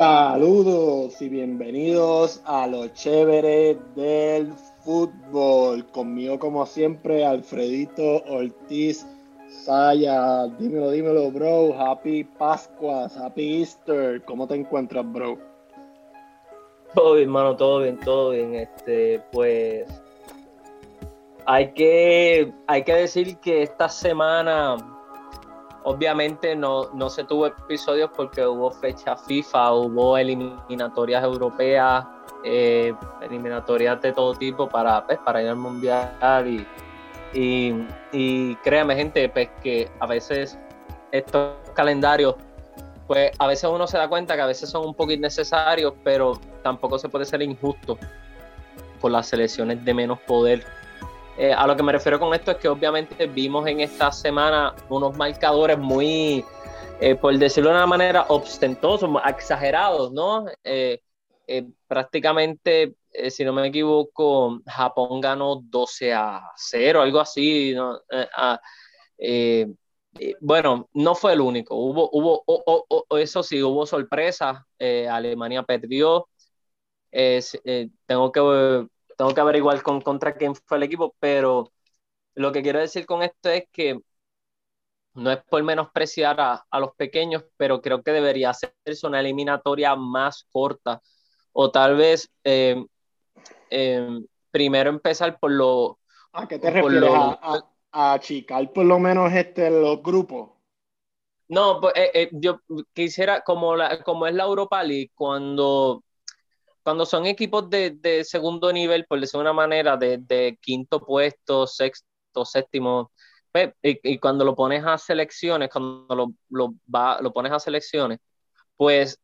Saludos y bienvenidos a lo chévere del fútbol. Conmigo, como siempre, Alfredito Ortiz Saya. Dímelo, dímelo, bro. Happy Pascuas, Happy Easter. ¿Cómo te encuentras, bro? Todo bien, hermano, todo bien, todo bien. Este, pues. Hay que, hay que decir que esta semana Obviamente no, no se tuvo episodios porque hubo fecha FIFA, hubo eliminatorias europeas, eh, eliminatorias de todo tipo para, pues, para ir al mundial y, y, créame gente, pues que a veces estos calendarios, pues a veces uno se da cuenta que a veces son un poco innecesarios, pero tampoco se puede ser injusto con las selecciones de menos poder eh, a lo que me refiero con esto es que obviamente vimos en esta semana unos marcadores muy, eh, por decirlo de una manera, ostentosos, exagerados, ¿no? Eh, prácticamente, si no me equivoco, Japón ganó 12 a 0, algo así, ¿no? Bueno, no fue el único, hubo, hubo eso sí, hubo sorpresas, Alemania perdió, tengo que tengo que averiguar con, contra quién fue el equipo, pero lo que quiero decir con esto es que no es por menospreciar a, a los pequeños, pero creo que debería hacerse una eliminatoria más corta o tal vez eh, eh, primero empezar por lo... ¿A qué te refieres? a, a, achicar por lo menos este, los grupos. No, pues, eh, yo quisiera, como, la, como es la Europa League, cuando cuando son equipos de, segundo nivel, por decirlo de una manera, de, quinto puesto, sexto, séptimo, pues, y, cuando lo pones a selecciones, cuando lo, lo, lo pones a selecciones, pues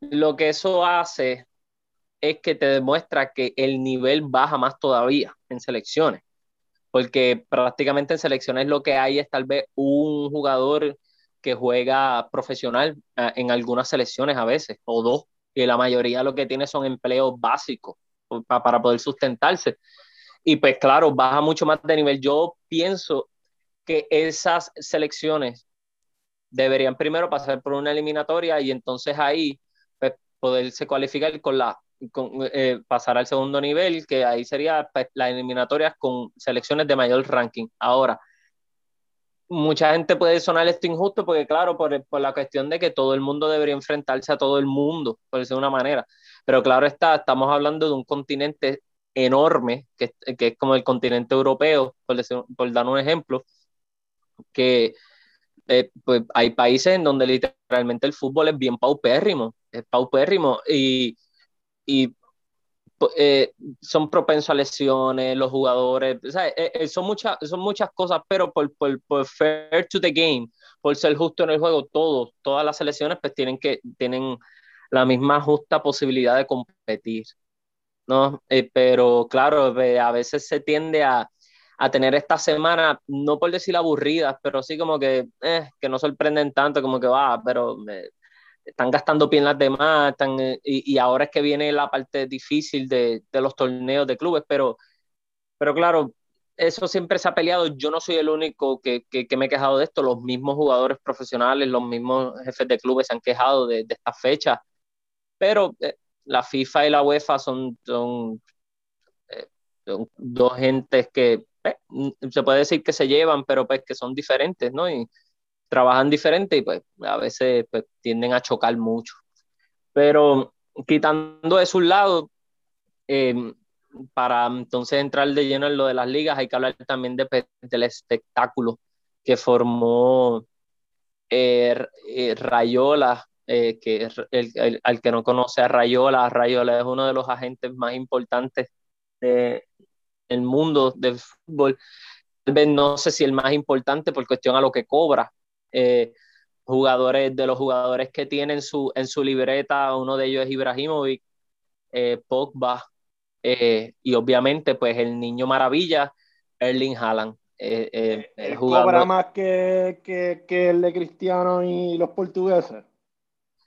lo que eso hace es que te demuestra que el nivel baja más todavía en selecciones, porque prácticamente en selecciones lo que hay es tal vez un jugador que juega profesional eh, en algunas selecciones a veces, o dos, y la mayoría lo que tiene son empleos básicos para poder sustentarse. Y pues claro, baja mucho más de nivel. Yo pienso que esas selecciones deberían primero pasar por una eliminatoria y entonces ahí pues, poderse cualificar con la con, eh, pasar al segundo nivel, que ahí sería pues, las eliminatorias con selecciones de mayor ranking. Ahora, mucha gente puede sonar esto injusto porque, claro, por, por, la cuestión de que todo el mundo debería enfrentarse a todo el mundo, por decirlo de una manera. Pero claro está, estamos hablando de un continente enorme, que, que es como el continente europeo, por, por dar un ejemplo, que eh, pues hay países en donde literalmente el fútbol es bien paupérrimo, es paupérrimo y, y eh, son propensos a lesiones, los jugadores, eh, eh, son, muchas, son muchas cosas, pero por, por, por, fair to the game, por ser justo en el juego, todos, todas las selecciones pues tienen, que, tienen la misma justa posibilidad de competir, ¿no? pero claro, a veces se tiende a, a tener esta semana, no por decir aburridas, pero sí como que, que no sorprenden tanto, como que va, pero están gastando piernas de más, están, eh, y, y, ahora es que viene la parte difícil de, de, los torneos de clubes, pero, pero claro, eso siempre se ha peleado, yo no soy el único que, que, que me he quejado de esto, los mismos jugadores profesionales, los mismos jefes de clubes se han quejado de, de esta fecha, pero eh, la FIFA y la UEFA son, son, eh, son dos gentes que eh, se puede decir que se llevan, pero pues que son diferentes, ¿no? Y, trabajan diferente y pues a veces pues, tienden a chocar mucho. Pero quitando eso un lado, eh, para entonces entrar de lleno en lo de las ligas, hay que hablar también de, pues, del espectáculo que formó eh, eh, Rayola, que el, al que no conoce a Rayola, Rayola es uno de los agentes más importantes del mundo del fútbol. Tal vez no sé si el más importante por cuestión a lo que cobra, eh, jugadores, de los jugadores que tienen su, en su libreta, uno de ellos es Ibrahimovic, eh, Pogba, eh, y obviamente pues el niño maravilla, Erling Haaland. el ¿Cobra más que, que, que, el de Cristiano y los portugueses?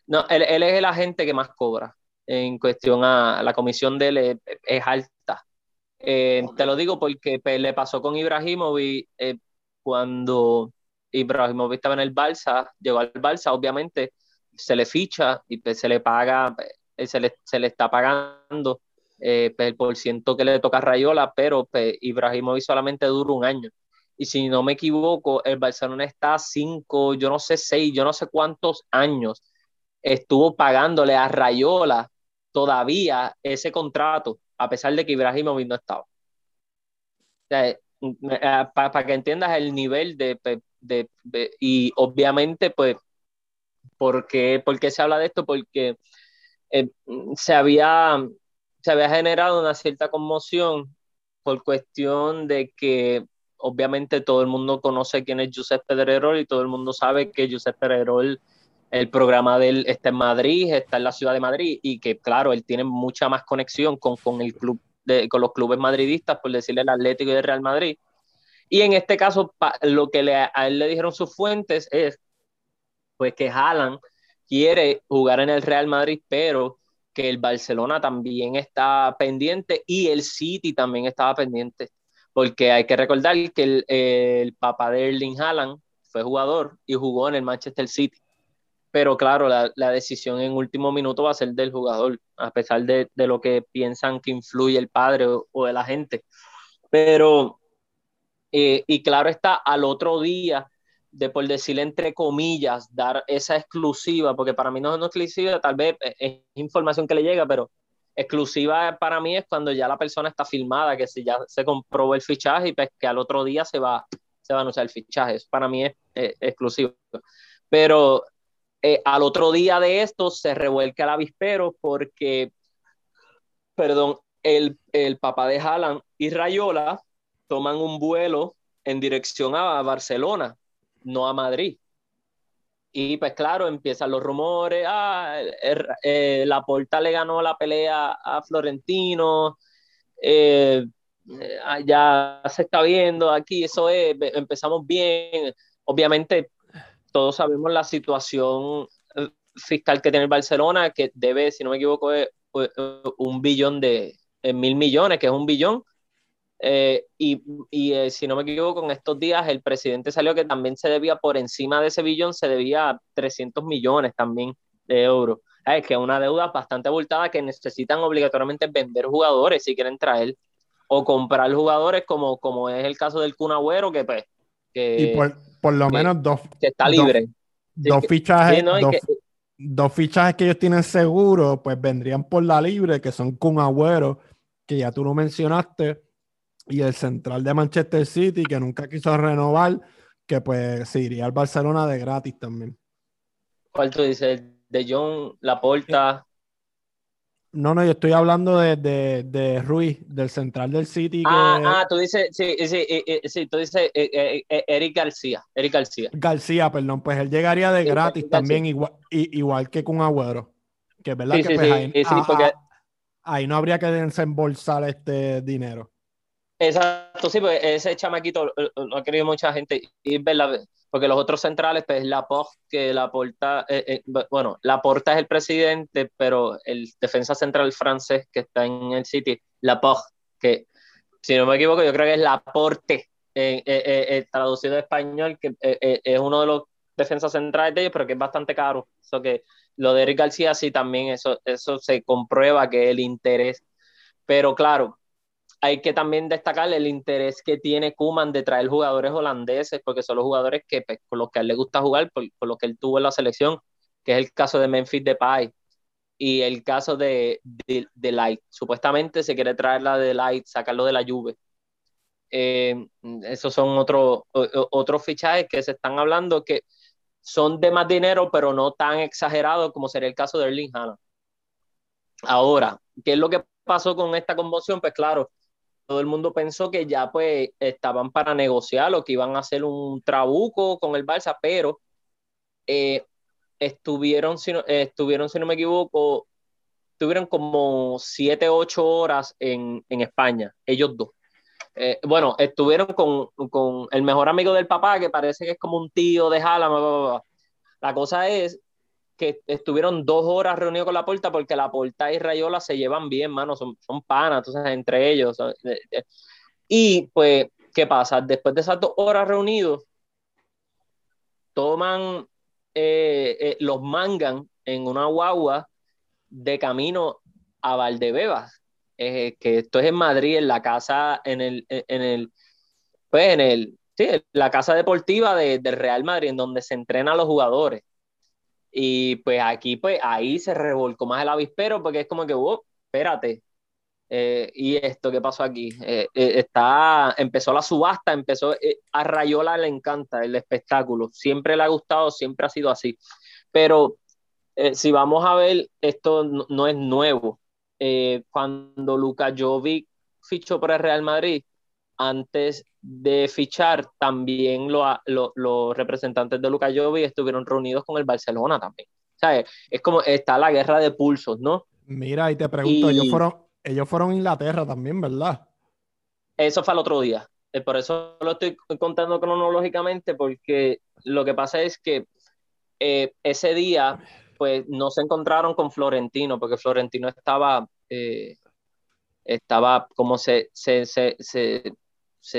No, él, él, es el agente que más cobra en cuestión a la comisión de él es, alta. Te lo digo porque pues, le pasó con Ibrahimovic cuando Ibrahimovic estaba en el Barça, llegó al Barça, obviamente se le ficha y pues, se le paga, eh, se le, se le está pagando eh, pues, el por ciento que le toca a Rayola, pero pues, Ibrahimovic solamente dura un año. Y si no me equivoco, el Barcelona está cinco, yo no sé, seis, yo no sé cuántos años estuvo pagándole a Rayola todavía ese contrato, a pesar de que Ibrahimovic no estaba. Eh, para que entiendas el nivel de, y obviamente pues ¿por qué, se habla de esto? Porque eh, se, había, se había generado una cierta conmoción por cuestión de que obviamente todo el mundo conoce quién es Josep Pedrerol y todo el mundo sabe que Josep Pedrerol el programa de él está en Madrid, está en la ciudad de Madrid y que claro, él tiene mucha más conexión con, con el club de, con los clubes madridistas, por decirle el Atlético y el Real Madrid. Y en este caso, lo que le, a él le dijeron sus fuentes es pues que Haaland quiere jugar en el Real Madrid, pero que el Barcelona también está pendiente y el City también estaba pendiente, porque hay que recordar que el, papá de Erling Haaland fue jugador y jugó en el Manchester City pero claro, la, decisión en último minuto va a ser del jugador, a pesar de, lo que piensan que influye el padre o, de la gente. Pero, eh, y claro está, al otro día, de por decirle entre comillas, dar esa exclusiva, porque para mí no es una exclusiva, tal vez es información que le llega, pero exclusiva para mí es cuando ya la persona está filmada, que si ya se comprobó el fichaje y pues que al otro día se va, se a anunciar el fichaje. Eso para mí es, es exclusivo. Pero eh, al otro día de esto se revuelca el avispero porque, perdón, el, el papá de Haaland y Rayola toman un vuelo en dirección a Barcelona, no a Madrid. Y pues claro, empiezan los rumores, ah, eh, la Porta le ganó la pelea a Florentino, eh, ya se está viendo aquí, eso es, empezamos bien. Obviamente todos sabemos la situación eh, fiscal que tiene el Barcelona, que debe, si no me equivoco, un billón de mil millones, que es un billón. Eh, y, y eh, si no me equivoco, en estos días el presidente salió que también se debía, por encima de ese billón, se debía 300 millones también de euros. Es que es una deuda bastante abultada que necesitan obligatoriamente vender jugadores si quieren traer o comprar jugadores como, como es el caso del Kun que pues... Que, por lo menos dos. Que está libre. Dos, fichajes. dos, fichajes que ellos tienen seguro, pues vendrían por la libre, que son Kun Agüero, que ya tú lo mencionaste, y el central de Manchester City, que nunca quiso renovar, que pues se iría al Barcelona de gratis también. ¿Cuál tú dices? De John Laporta. No, no, yo estoy hablando de, de, de Ruiz, del central del City. Ah, ah, tú dices, sí, sí, eh, eh, sí, tú dices eh, Eric García, Eric García. García, perdón, pues él llegaría de gratis también, igual, igual que con Agüero. Que es verdad que pues, ahí, ahí, no habría que desembolsar este dinero. Exacto, sí, pues ese chamaquito lo ha querido mucha gente y es verdad, porque los otros centrales, pues la que la porta, eh, eh, bueno, la porta es el presidente, pero el defensa central francés que está en el City, la que si no me equivoco, yo creo que es Laporte, eh, eh traducido en español, que es uno de los defensas centrales de ellos, pero que es bastante caro. Eso que lo de Eric García sí también, eso, eso se comprueba que el interés, pero claro, hay que también destacar el interés que tiene Kuman de traer jugadores holandeses, porque son los jugadores que, pues, con los que a él le gusta jugar, por, por, lo que él tuvo en la selección, que es el caso de Memphis Depay y el caso de, de, Light. Supuestamente se quiere traer la de Light, sacarlo de la Juve. Eh, esos son otros otros fichajes que se están hablando que son de más dinero, pero no tan exagerados como sería el caso de Erling Haaland. Ahora, ¿qué es lo que pasó con esta conmoción? Pues claro, todo el mundo pensó que ya pues estaban para negociar o que iban a hacer un trabuco con el Barça, pero eh, estuvieron, si no, estuvieron, si no me equivoco, estuvieron como siete, ocho horas en, España, ellos dos. Eh, bueno, estuvieron con, con, el mejor amigo del papá, que parece que es como un tío de Jala. La cosa es estuvieron dos horas reunidos con la Porta porque la Porta y Rayola se llevan bien, mano, son, son panas, entonces entre ellos. Y pues, ¿qué pasa? Después de esas dos horas reunidos, toman los mangan en una guagua de camino a Valdebebas, que esto es en Madrid, en la casa, en el, en el, pues en el, sí, la casa deportiva de, del Real Madrid, en donde se entrenan los jugadores. Y pues aquí, pues ahí se revolcó más el avispero, porque es como que, oh, espérate, eh, y esto qué pasó aquí eh, eh, está empezó la subasta empezó a Rayola le encanta el espectáculo siempre le ha gustado siempre ha sido así. Pero si vamos a ver esto no, es nuevo. Cuando Luka Jovic fichó por el Real Madrid antes de fichar también los representantes de Luka Jovic estuvieron reunidos con el Barcelona también ¿sabes? es como está la guerra de pulsos no Mira, y te pregunto, ellos fueron, ellos fueron a Inglaterra también, ¿verdad? Eso fue el otro día. Eh, por eso lo estoy contando cronológicamente, porque lo que pasa es que eh, ese día, pues no se encontraron con Florentino, porque Florentino estaba, eh, estaba como se, se, se, se,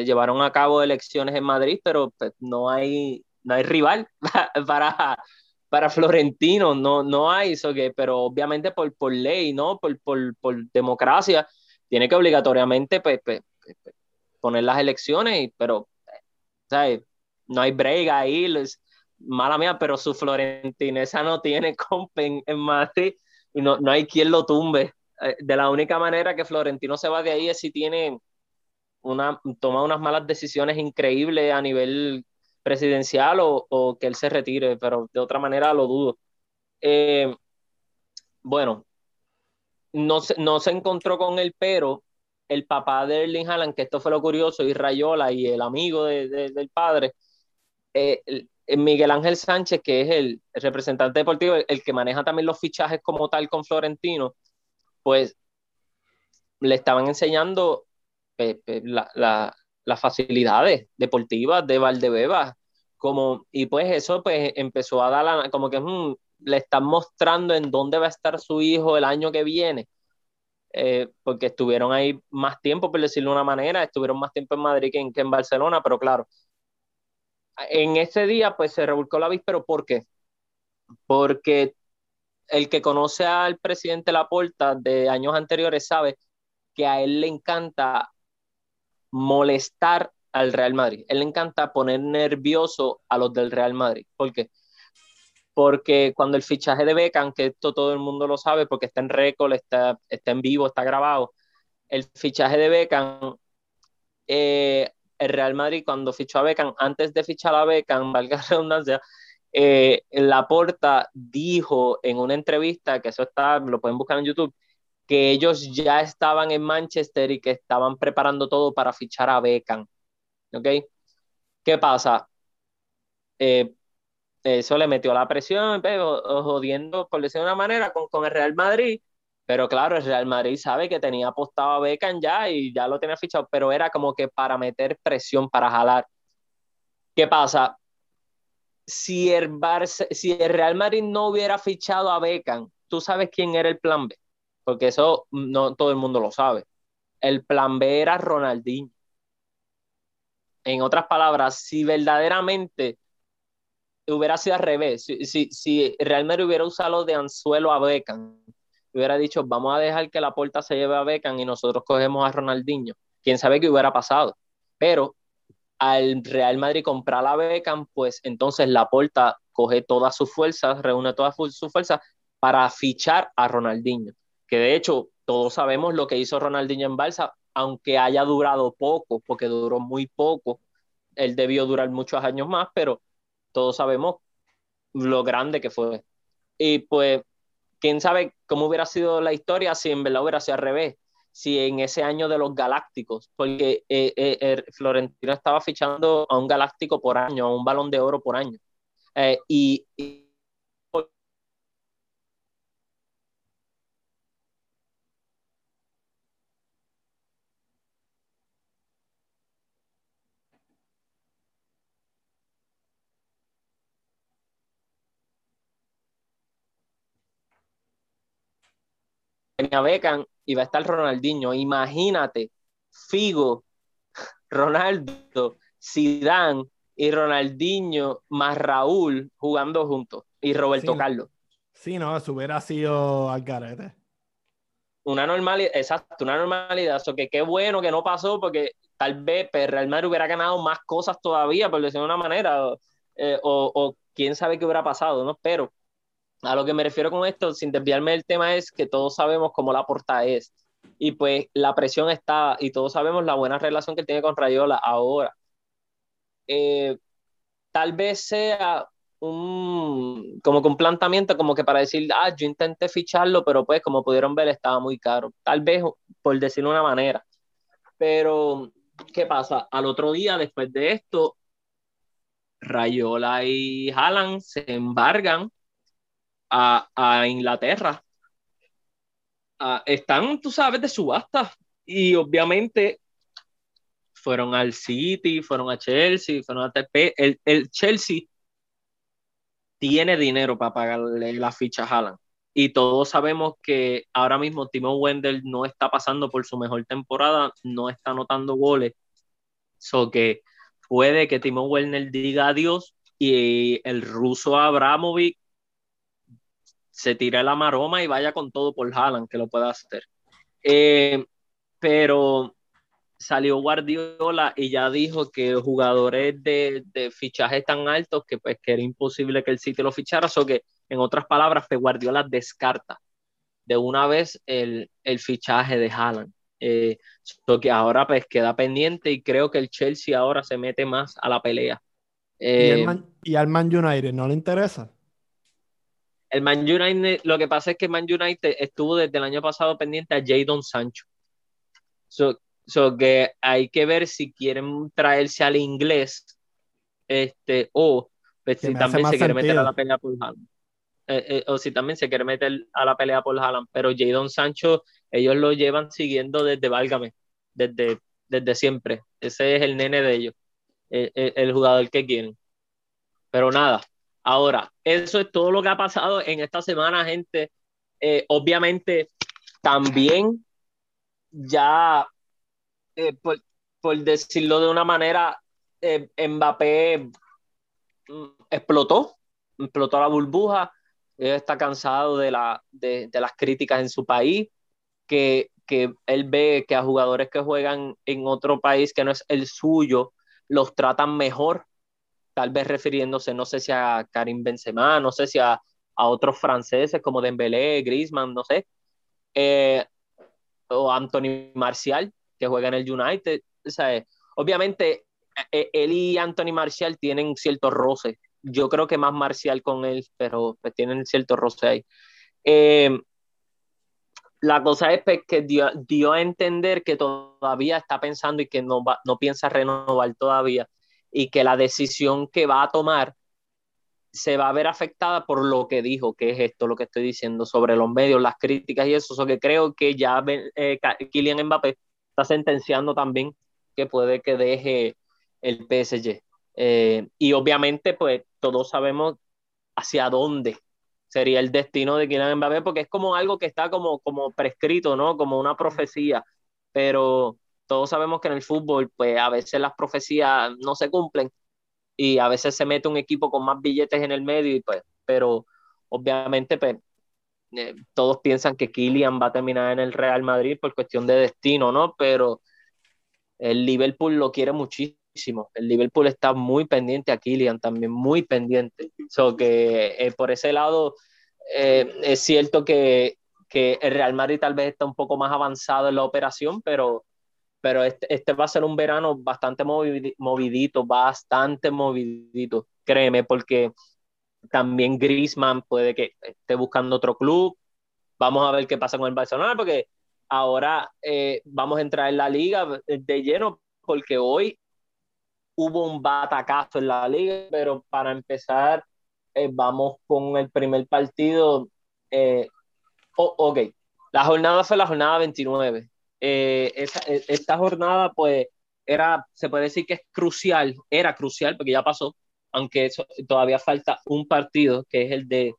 llevaron a cabo elecciones en Madrid, pero pues, no, hay, no hay rival para, para Florentino no, no hay eso, que, pero obviamente por, por ley, ¿no? Por, por, por democracia, tiene que obligatoriamente pues, pues, poner las elecciones, pero ¿sabes? no hay break ahí, mala mía, pero su florentinesa no tiene comp en, Madrid y no, no hay quien lo tumbe. Eh, de la única manera que Florentino se va de ahí es si tiene una, toma unas malas decisiones increíbles a nivel presidencial o, que él se retire, pero de otra manera lo dudo. Eh, bueno, no se, no se encontró con él, pero el papá de Erling Haaland, que esto fue lo curioso, y Rayola y el amigo del padre, eh, Miguel Ángel Sánchez, que es el, representante deportivo, el, que maneja también los fichajes como tal con Florentino, pues le estaban enseñando la, las facilidades deportivas de Valdebebas. Como, y pues eso pues empezó a dar como que mm, le están mostrando en dónde va a estar su hijo el año que viene. Eh, porque estuvieron ahí más tiempo, por decirlo de una manera, estuvieron más tiempo en Madrid que en, que en Barcelona, pero claro, en ese día pues se revolcó la víspera, ¿por qué? Porque el que conoce al presidente Laporta de años anteriores sabe que a él le encanta molestar al Real Madrid. Él le encanta poner nervioso a los del Real Madrid. ¿Por qué? Porque cuando el fichaje de Beckham, que esto todo el mundo lo sabe porque está en récord, está, está en vivo, está grabado, el fichaje de Beckham, eh, el Real Madrid cuando fichó a Beckham, antes de fichar a Beckham, valga la redundancia, eh, Laporta dijo en una entrevista, que eso está, lo pueden buscar en YouTube, que ellos ya estaban en Manchester y que estaban preparando todo para fichar a Beckham. ¿Ok? ¿Qué pasa? Eh, eso le metió la presión, pero, jodiendo, por decirlo de una manera, con, con el Real Madrid. Pero claro, el Real Madrid sabe que tenía apostado a Beckham ya y ya lo tenía fichado, pero era como que para meter presión, para jalar. ¿Qué pasa? Si el, si el Real Madrid no hubiera fichado a Beckham, ¿tú sabes quién era el plan B? Porque eso no todo el mundo lo sabe. El plan B era Ronaldinho. En otras palabras, si verdaderamente hubiera sido al revés, si, si, si hubiera usado de anzuelo a Beckham, hubiera dicho, vamos a dejar que la puerta se lleve a Beckham y nosotros cogemos a Ronaldinho. Quién sabe qué hubiera pasado. Pero al Real Madrid comprar a Beckham, pues entonces la puerta coge todas sus fuerzas, reúne todas sus fuerzas para fichar a Ronaldinho que de hecho todos sabemos lo que hizo Ronaldinho en Balsa, aunque haya durado poco, porque duró muy poco, él debió durar muchos años más, pero todos sabemos lo grande que fue. Y pues, quién sabe cómo hubiera sido la historia si en verdad hubiera sido al revés, si en ese año de los galácticos, porque eh, eh, Florentino estaba fichando a un galáctico por año, a un balón de oro por año. Eh, tenía Beckham y va a estar Ronaldinho. Imagínate, Figo, Ronaldo, Zidane y Ronaldinho más Raúl jugando juntos y Roberto Carlos. Sí, no, eso hubiera sido al garete. Una normalidad, exacto, una normalidad. Eso que qué bueno que no pasó porque tal vez pues, Real Madrid hubiera ganado más cosas todavía, por decirlo de una manera, eh, o, o, quién sabe qué hubiera pasado, ¿no? Pero a lo que me refiero con esto, sin desviarme del tema, es que todos sabemos cómo la porta es. Y pues la presión está, y todos sabemos la buena relación que tiene con Rayola ahora. Eh, tal vez sea un, como que un planteamiento como que para decir, ah, yo intenté ficharlo, pero pues como pudieron ver estaba muy caro. Tal vez, por decirlo de una manera. Pero, ¿qué pasa? Al otro día, después de esto, Rayola y Haaland se embargan a, a Inglaterra. están, tú sabes, de subasta. Y obviamente fueron al City, fueron a Chelsea, fueron a TP. El, el Chelsea tiene dinero para pagarle la ficha a Haaland. Y todos sabemos que ahora mismo Timo Wendell no está pasando por su mejor temporada, no está anotando goles. So que puede que Timo Werner diga adiós y el ruso Abramovic se tire la maroma y vaya con todo por Haaland, que lo pueda hacer. Eh, pero salió Guardiola y ya dijo que jugadores de, de fichajes tan altos que pues que era imposible que el City lo fichara, o que en otras palabras, que Guardiola descarta de una vez el, el fichaje de Haaland. Eh, que ahora pues queda pendiente y creo que el Chelsea ahora se mete más a la pelea. ¿Y, ¿Y, al Man United no le interesa? El Man United, lo que pasa es que Man United estuvo desde el año pasado pendiente a Jadon Sancho. So, so que hay que ver si quieren traerse al inglés este, o pues, si también se quiere meter a la pelea por Haaland. Eh, eh, o si también se quiere meter a la pelea por Haaland, pero Jadon Sancho, ellos lo llevan siguiendo desde Válgame, desde, desde siempre. Ese es el nene de ellos, el, el, jugador que quieren. Pero nada, ahora, eso es todo lo que ha pasado en esta semana, gente. Eh, obviamente, también ya, por, por, decirlo de una manera, Mbappé mm, explotó, explotó la burbuja está cansado de, la, de, las críticas en su país, que, que él ve que a jugadores que juegan en otro país que no es el suyo, los tratan mejor, tal vez refiriéndose, no sé si a Karim Benzema, no sé si a, a otros franceses como Dembélé, Griezmann, no sé, eh, o Anthony Marcial, que juega en el United. Sea, obviamente, e, él y Anthony Marcial tienen cierto roce yo creo que más marcial con él, pero pues tienen cierto roce ahí. Eh, la cosa es pues, que dio, a entender que todavía está pensando y que no, va, no piensa renovar todavía y que la decisión que va a tomar se va a ver afectada por lo que dijo, que es esto, lo que estoy diciendo sobre los medios, las críticas y eso, eso que creo que ya eh, Kylian Mbappé está sentenciando también que puede que deje el PSG. Eh, y obviamente, pues todos sabemos hacia dónde sería el destino de Kylian Mbappé, porque es como algo que está como, como prescrito, ¿no? Como una profecía, pero todos sabemos que en el fútbol, pues a veces las profecías no se cumplen y a veces se mete un equipo con más billetes en el medio, y pues, pero obviamente, pues, eh, todos piensan que Kylian va a terminar en el Real Madrid por cuestión de destino, ¿no? Pero el Liverpool lo quiere muchísimo el Liverpool está muy pendiente a Kylian también, muy pendiente. So que eh, por ese lado eh, es cierto que, que, el Real Madrid tal vez está un poco más avanzado en la operación, pero, pero este, este va a ser un verano bastante movidito, bastante movidito, créeme, porque también Griezmann puede que esté buscando otro club. Vamos a ver qué pasa con el Barcelona, porque ahora eh, vamos a entrar en la liga de lleno, porque hoy hubo un batacazo en la liga, pero para empezar, eh, vamos con el primer partido. Eh, ok, la jornada fue la jornada 29. Eh, e, esta jornada, pues, era, se puede decir que es crucial, era crucial porque ya pasó, aunque todavía falta un partido, que es el de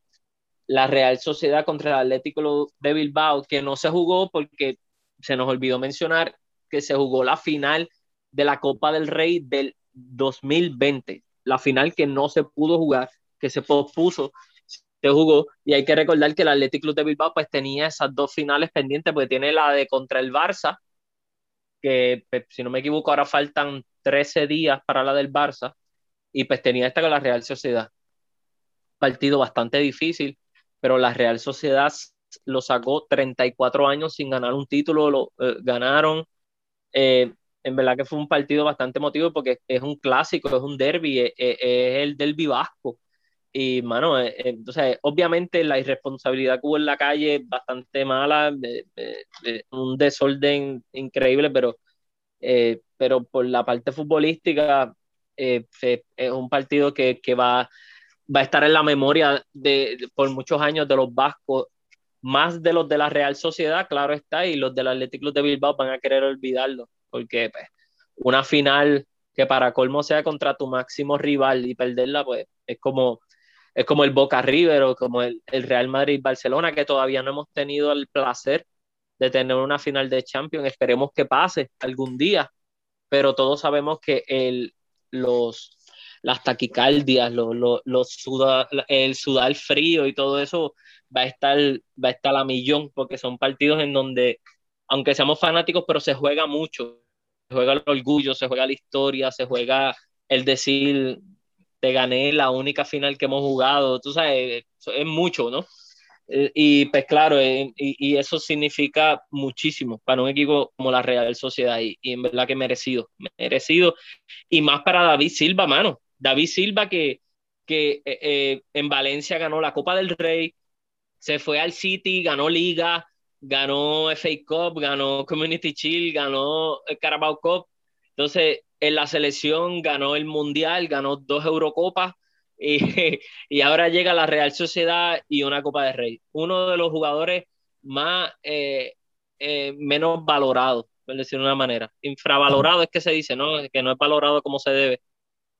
la Real Sociedad contra el Atlético de Bilbao, que no se jugó porque se nos olvidó mencionar que se jugó la final de la Copa del Rey del 2020. la final que no se pudo jugar, que se pospuso, jugó. Y hay que recordar que el Athletic Club de Bilbao pues tenía esas dos finales pendientes, porque tiene la de contra el Barça, que pues, si no me equivoco ahora faltan 13 días para la del Barça, y pues tenía esta con la Real Sociedad. Partido bastante difícil, pero la Real Sociedad lo sacó 34 años sin ganar un título, lo eh, ganaron. Eh, en verdad que fue un partido bastante emotivo porque es un clásico, es un derby, es, el derby vasco. Y, mano, eh, entonces, obviamente la irresponsabilidad que hubo en la calle es bastante mala, un desorden increíble, pero, pero por la parte futbolística es un partido que, que va, va a estar en la memoria de, por muchos años de los vascos más de los de la Real Sociedad, claro está, y los del Atlético de Bilbao van a querer olvidarlo, porque pues, una final que para colmo sea contra tu máximo rival y perderla, pues es como, es como el Boca River o como el, el Real Madrid-Barcelona, que todavía no hemos tenido el placer de tener una final de Champions. Esperemos que pase algún día, pero todos sabemos que el, los, las taquicardias, los, los, los el sudar frío y todo eso va a estar, va a estar a millón, porque son partidos en donde, aunque seamos fanáticos, pero se juega mucho. Se juega el orgullo, se juega la historia, se juega el decir, te gané la única final que hemos jugado, tú sabes, es mucho, ¿no? Eh, y pues claro, eh, y, eso significa muchísimo para un equipo como la Real Sociedad y, y en verdad que merecido, merecido. Y más para David Silva, mano. David Silva que, que eh, en Valencia ganó la Copa del Rey, se fue al City, ganó Liga, ganó FA Cup, ganó Community Shield, ganó Carabao Cup. Entonces, en la selección ganó el Mundial, ganó dos Eurocopas y, y ahora llega la Real Sociedad y una Copa de Rey. Uno de los jugadores más eh, eh, menos valorados, por decirlo de una manera. Infravalorado es que se dice, ¿no? Que no es valorado como se debe.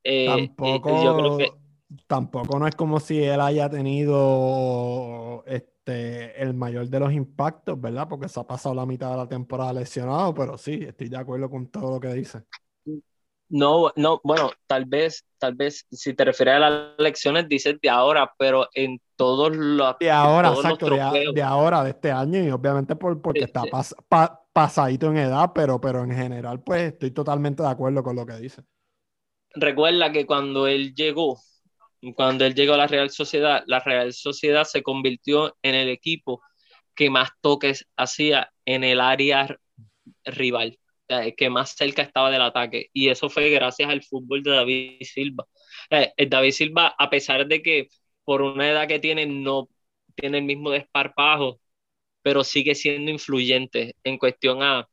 Eh, Tampoco. yo creo que tampoco no es como si él haya tenido este, el mayor de los impactos, ¿verdad? Porque se ha pasado la mitad de la temporada lesionado, pero sí, estoy de acuerdo con todo lo que dice. No, no, bueno, tal vez, tal vez, si te refieres a las lecciones, dices de ahora, pero en todos los. De ahora, exacto, de, ahora, de este año, y obviamente por, porque está pasadito en edad, pero, pero en general, pues estoy totalmente de acuerdo con lo que dice. Recuerda que cuando él llegó, cuando él llegó a la Real Sociedad, la Real Sociedad se convirtió en el equipo que más toques hacía en el área rival, que más cerca estaba del ataque. Y eso fue gracias al fútbol de David Silva. David Silva, a pesar de que por una edad que tiene, no tiene el mismo desparpajo, pero sigue siendo influyente en cuestión a...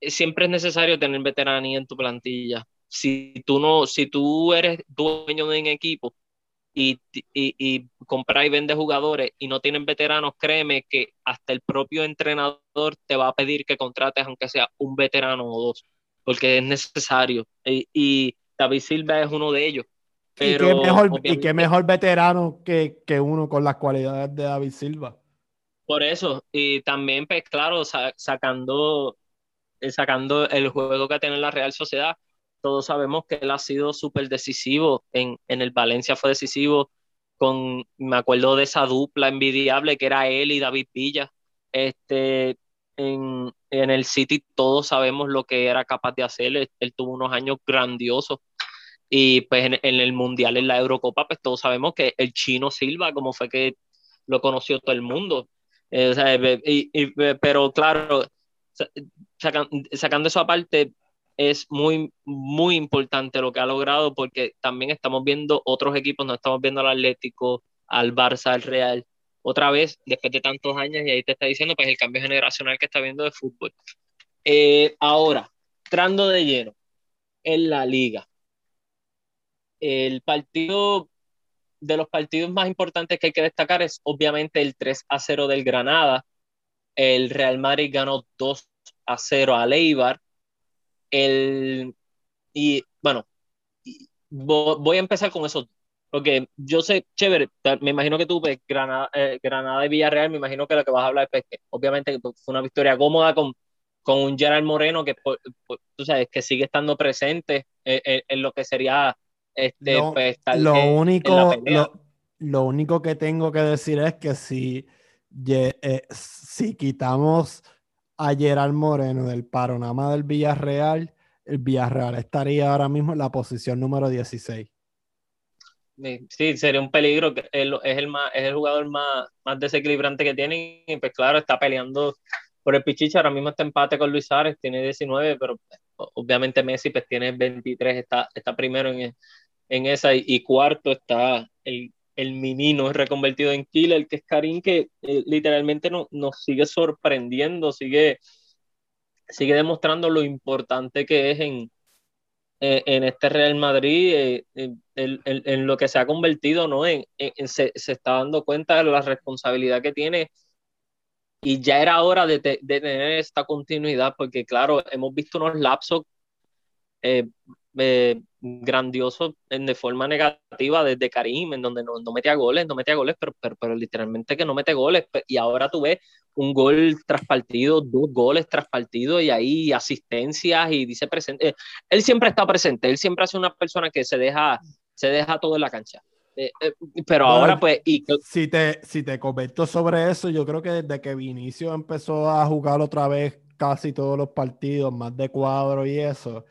Siempre es necesario tener veteranía en tu plantilla. Si tú, no, si tú eres dueño de un equipo, y, y, y comprar y vende jugadores y no tienen veteranos, créeme que hasta el propio entrenador te va a pedir que contrates aunque sea un veterano o dos, porque es necesario. Y, David Silva es uno de ellos. Pero, ¿Y, qué mejor, ¿Y qué mejor veterano que, que, uno con las cualidades de David Silva? Por eso, y también, pues claro, sacando, sacando el juego que tiene la Real Sociedad, todos sabemos que él ha sido súper decisivo. En, en, el Valencia fue decisivo con, me acuerdo de esa dupla envidiable que era él y David Villa. Este, en, en el City todos sabemos lo que era capaz de hacer. Él, tuvo unos años grandiosos. Y pues en, en, el Mundial, en la Eurocopa, pues todos sabemos que el chino Silva, como fue que lo conoció todo el mundo. Eh, y, y, pero claro, sacando eso aparte, es muy, muy importante lo que ha logrado porque también estamos viendo otros equipos, no estamos viendo al Atlético, al Barça, al Real, otra vez después de tantos años y ahí te está diciendo pues el cambio generacional que está viendo de fútbol. Eh, ahora, entrando de lleno en la liga, el partido de los partidos más importantes que hay que destacar es obviamente el 3 a 0 del Granada. El Real Madrid ganó 2 a 0 a Leibar el, y bueno, voy a empezar con eso, porque yo sé, chévere, me imagino que tú, pues, Granada, eh, Granada y Villarreal, me imagino que lo que vas a hablar es que obviamente fue una victoria cómoda con, con un Gerard Moreno que, tú sabes, que sigue estando presente en, lo que sería este, lo, pues, único, lo, único que tengo que decir es que si, eh, si quitamos a Gerard Moreno del panorama del Villarreal, el Villarreal estaría ahora mismo en la posición número 16. Sí, sería un peligro. Es el, más, es el jugador más, más desequilibrante que tiene. Y pues claro, está peleando por el Pichicha. Ahora mismo está empate con Luis Ares, tiene 19, pero obviamente Messi pues tiene 23, está, está primero en, en esa. Y, cuarto está el, el menino reconvertido en killer, que es Karim, que eh, literalmente no, nos sigue sorprendiendo, sigue, sigue demostrando lo importante que es en, eh, en este Real Madrid, eh, en, lo que se ha convertido, ¿no? En, se, está dando cuenta de la responsabilidad que tiene y ya era hora de, tener esta continuidad, porque claro, hemos visto unos lapsos eh, grandiosos de forma negativa desde Karim, en donde no, no metía goles, no metía goles, pero, pero, pero, literalmente que no mete goles. Y ahora tú ves un gol tras partido, dos goles tras partido y ahí asistencias y dice presente. Eh, él siempre está presente, él siempre hace una persona que se deja, se deja todo en la cancha. Eh, eh, pero ahora pues... Y... Si, te, si te comento sobre eso, yo creo que desde que Vinicio empezó a jugar otra vez casi todos los partidos, más de cuadro y eso,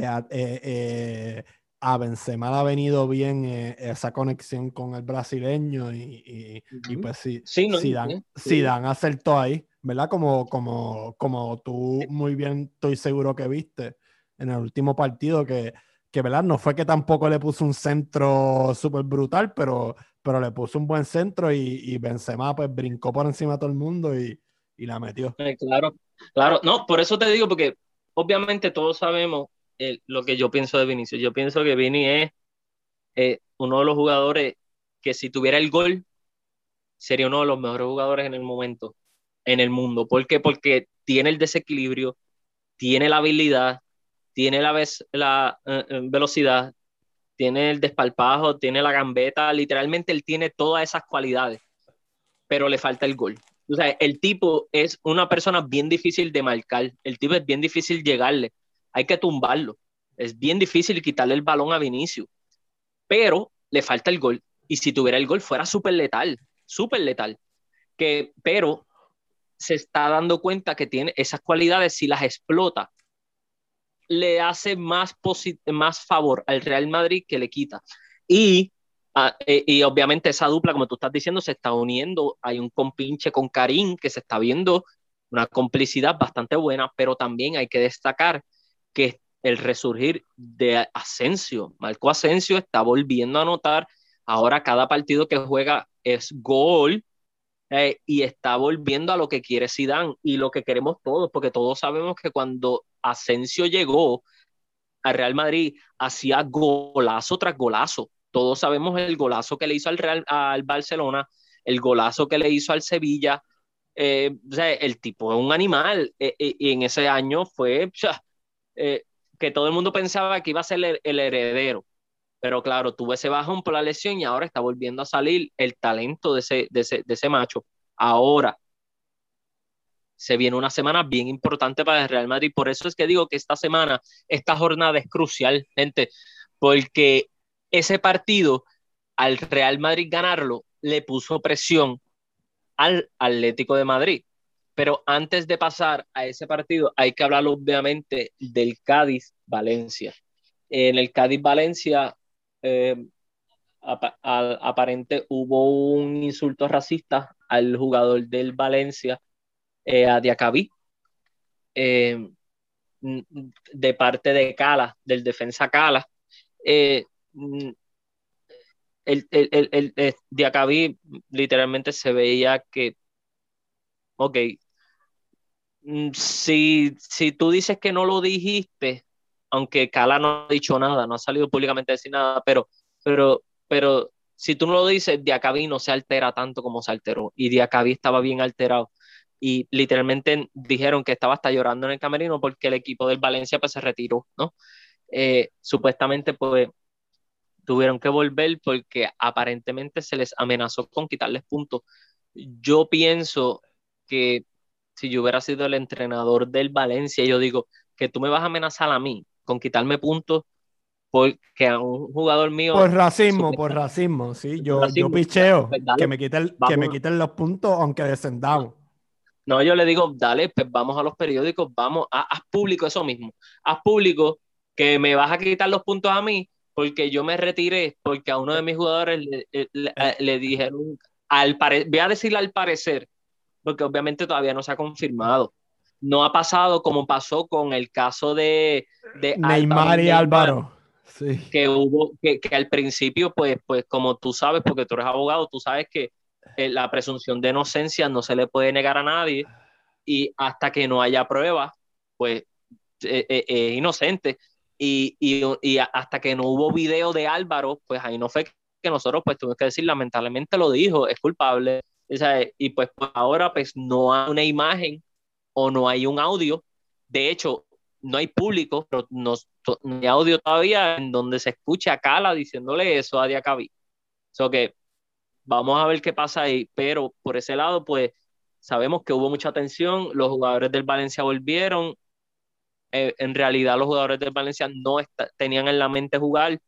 que eh, eh, a Benzema ha venido bien eh, esa conexión con el brasileño y, pues sí, sí, no, si Dan, acertó ahí, ¿verdad? Como, como, como tú muy bien estoy seguro que viste en el último partido que, que ¿verdad? No fue que tampoco le puso un centro súper brutal, pero, pero le puso un buen centro y, y Benzema pues brincó por encima de todo el mundo y, y la metió. claro, claro, no, por eso te digo, porque obviamente todos sabemos lo que yo pienso de Vinicius. Yo pienso que Vini es eh, uno de los jugadores que si tuviera el gol, sería uno de los mejores jugadores en el momento, en el mundo. ¿Por qué? Porque tiene el desequilibrio, tiene la habilidad, tiene la, la eh, eh, velocidad, tiene el despalpajo, tiene la gambeta, literalmente él tiene todas esas cualidades, pero le falta el gol. O sea, el tipo es una persona bien difícil de marcar, el tipo es bien difícil llegarle hay que tumbarlo. Es bien difícil quitarle el balón a Vinicius, pero le falta el gol. Y si tuviera el gol, fuera súper letal, súper letal. Que, pero se está dando cuenta que tiene esas cualidades, si las explota, le hace más, más favor al Real Madrid que le quita. Y, ah, eh, y obviamente esa dupla, como tú estás diciendo, se está uniendo. Hay un compinche con Karim que se está viendo una complicidad bastante buena, pero también hay que destacar que el resurgir de Asensio. Marco Asensio está volviendo a anotar. Ahora cada partido que juega es gol eh, y está volviendo a lo que quiere Zidane y lo que queremos todos, porque todos sabemos que cuando Asensio llegó al Real Madrid hacía golazo tras golazo. Todos sabemos el golazo que le hizo al, Real, al Barcelona, el golazo que le hizo al Sevilla. Eh, el tipo es un animal eh, y en ese año fue, eh, que todo el mundo pensaba que iba a ser el, heredero. Pero claro, tuvo ese bajón por la lesión y ahora está volviendo a salir el talento de ese, de ese, macho. Ahora, se viene una semana bien importante para el Real Madrid. Por eso es que digo que esta semana, esta jornada es crucial, gente, porque ese partido, al Real Madrid ganarlo, le puso presión al Atlético de Madrid. Pero antes de pasar a ese partido, hay que hablar obviamente del Cádiz-Valencia. En el Cádiz-Valencia, eh, aparente hubo un insulto racista al jugador del Valencia, eh, a Diacabí, eh, de parte de Cala, del defensa Cala. el, el, el, el Diacabí literalmente se veía que, ok, si, si tú dices que no lo dijiste, aunque Cala no ha dicho nada, no ha salido públicamente a decir nada, pero, pero, pero si tú no lo dices, Diacabí no se altera tanto como se alteró. Y Diacabí estaba bien alterado. Y literalmente dijeron que estaba hasta llorando en el camerino porque el equipo del Valencia pues se retiró, ¿no? Eh, supuestamente pues tuvieron que volver porque aparentemente se les amenazó con quitarles puntos. Yo pienso que si yo hubiera sido el entrenador del Valencia, yo digo que tú me vas a amenazar a mí con quitarme puntos, porque a un jugador mío. Por racismo, por racismo, sí. Yo, yo picheo pues que, me quiten, que me quiten los puntos aunque descendamos. No, yo le digo, dale, pues vamos a los periódicos, vamos, a, haz público eso mismo. Haz público que me vas a quitar los puntos a mí porque yo me retiré, porque a uno de mis jugadores le, le, dijeron, al voy a decirle al parecer, porque obviamente todavía no se ha confirmado. No ha pasado como pasó con el caso de, de Neymar y Álvaro. Sí. Que hubo, que, que, al principio, pues, pues como tú sabes, porque tú eres abogado, tú sabes que eh, la presunción de inocencia no se le puede negar a nadie y hasta que no haya pruebas, pues eh, eh, es inocente. Y, y, y, hasta que no hubo video de Álvaro, pues ahí no fue que nosotros pues tuvimos que decir, lamentablemente lo dijo, es culpable. Y pues, ahora pues no hay una imagen o no hay un audio. De hecho, no hay público, pero no, hay audio todavía en donde se escucha a Cala diciéndole eso a Diacabí. So que vamos a ver qué pasa ahí, pero por ese lado, pues sabemos que hubo mucha tensión, los jugadores del Valencia volvieron, eh, en realidad los jugadores del Valencia no tenían en la mente jugar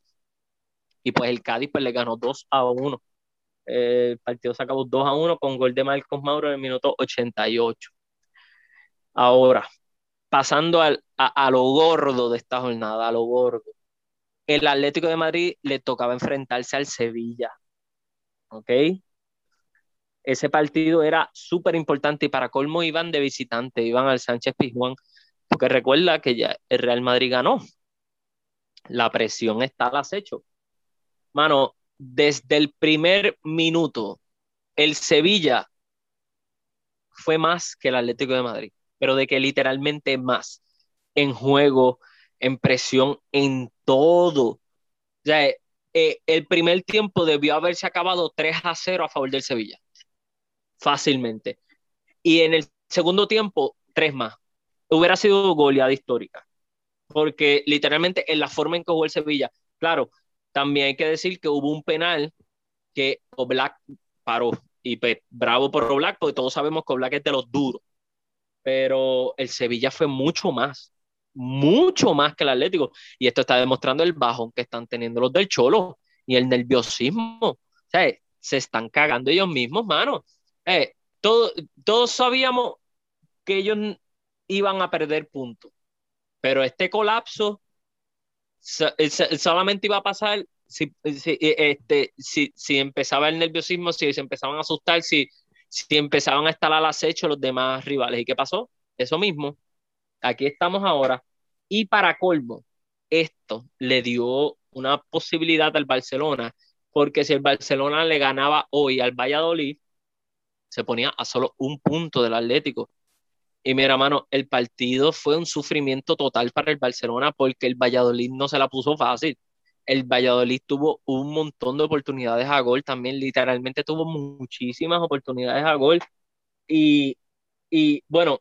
y pues el Cádiz pues le ganó 2 a 1. El partido se acabó 2 a 1 con gol de Marcos Mauro en el minuto 88. Ahora, pasando a, a lo gordo de esta jornada, a lo gordo. El Atlético de Madrid le tocaba enfrentarse al Sevilla. ¿Ok? Ese partido era súper importante y para colmo iban de visitante, iban al Sánchez Pizjuán, porque recuerda que ya el Real Madrid ganó. La presión está al acecho. Mano, desde el primer minuto, el Sevilla fue más que el Atlético de Madrid, pero de que literalmente más en juego, en presión, en todo. O sea, eh, el primer tiempo debió haberse acabado 3 a 0 a favor del Sevilla. Fácilmente. Y en el segundo tiempo, 3 más. Hubiera sido goleada histórica. Porque literalmente en la forma en que jugó el Sevilla, claro, también hay que decir que hubo un penal que Oblak paró. Y pues, bravo por Oblak, porque todos sabemos que Oblak es de los duros. Pero el Sevilla fue mucho más mucho más que el Atlético. Y esto está demostrando el bajón que están teniendo los del Cholo y el nerviosismo. O sea, se están cagando ellos mismos, mano. Eh, todos sabíamos que ellos iban a perder puntos, pero este colapso solamente iba a pasar si, si, eh, este, si, si empezaba el nerviosismo, si se empezaban a asustar, si, si empezaban a estar al acecho los demás rivales. ¿Y qué pasó? Eso mismo aquí estamos ahora. Y para colmo, esto le dio una posibilidad al Barcelona, porque si el Barcelona le ganaba hoy al Valladolid, se ponía a solo un punto del Atlético. Y mira, mano, el partido fue un sufrimiento total para el Barcelona porque el Valladolid no se la puso fácil. El Valladolid tuvo un montón de oportunidades a gol, también literalmente tuvo muchísimas oportunidades a gol. Y, y bueno,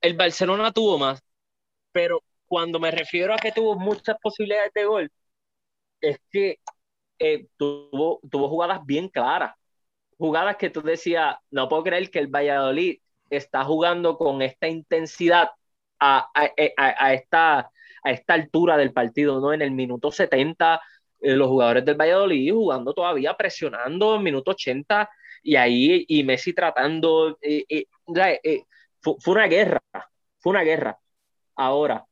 el Barcelona tuvo más, pero cuando me refiero a que tuvo muchas posibilidades de gol, es que eh, tuvo, tuvo jugadas bien claras, jugadas que tú decías, no puedo creer que el Valladolid está jugando con esta intensidad a, esta, a esta altura del partido, ¿no? En el minuto 70, eh, los jugadores del Valladolid jugando todavía, presionando en minuto 80, y ahí, y Messi tratando, eh, fue, una guerra, fue una guerra. Ahora,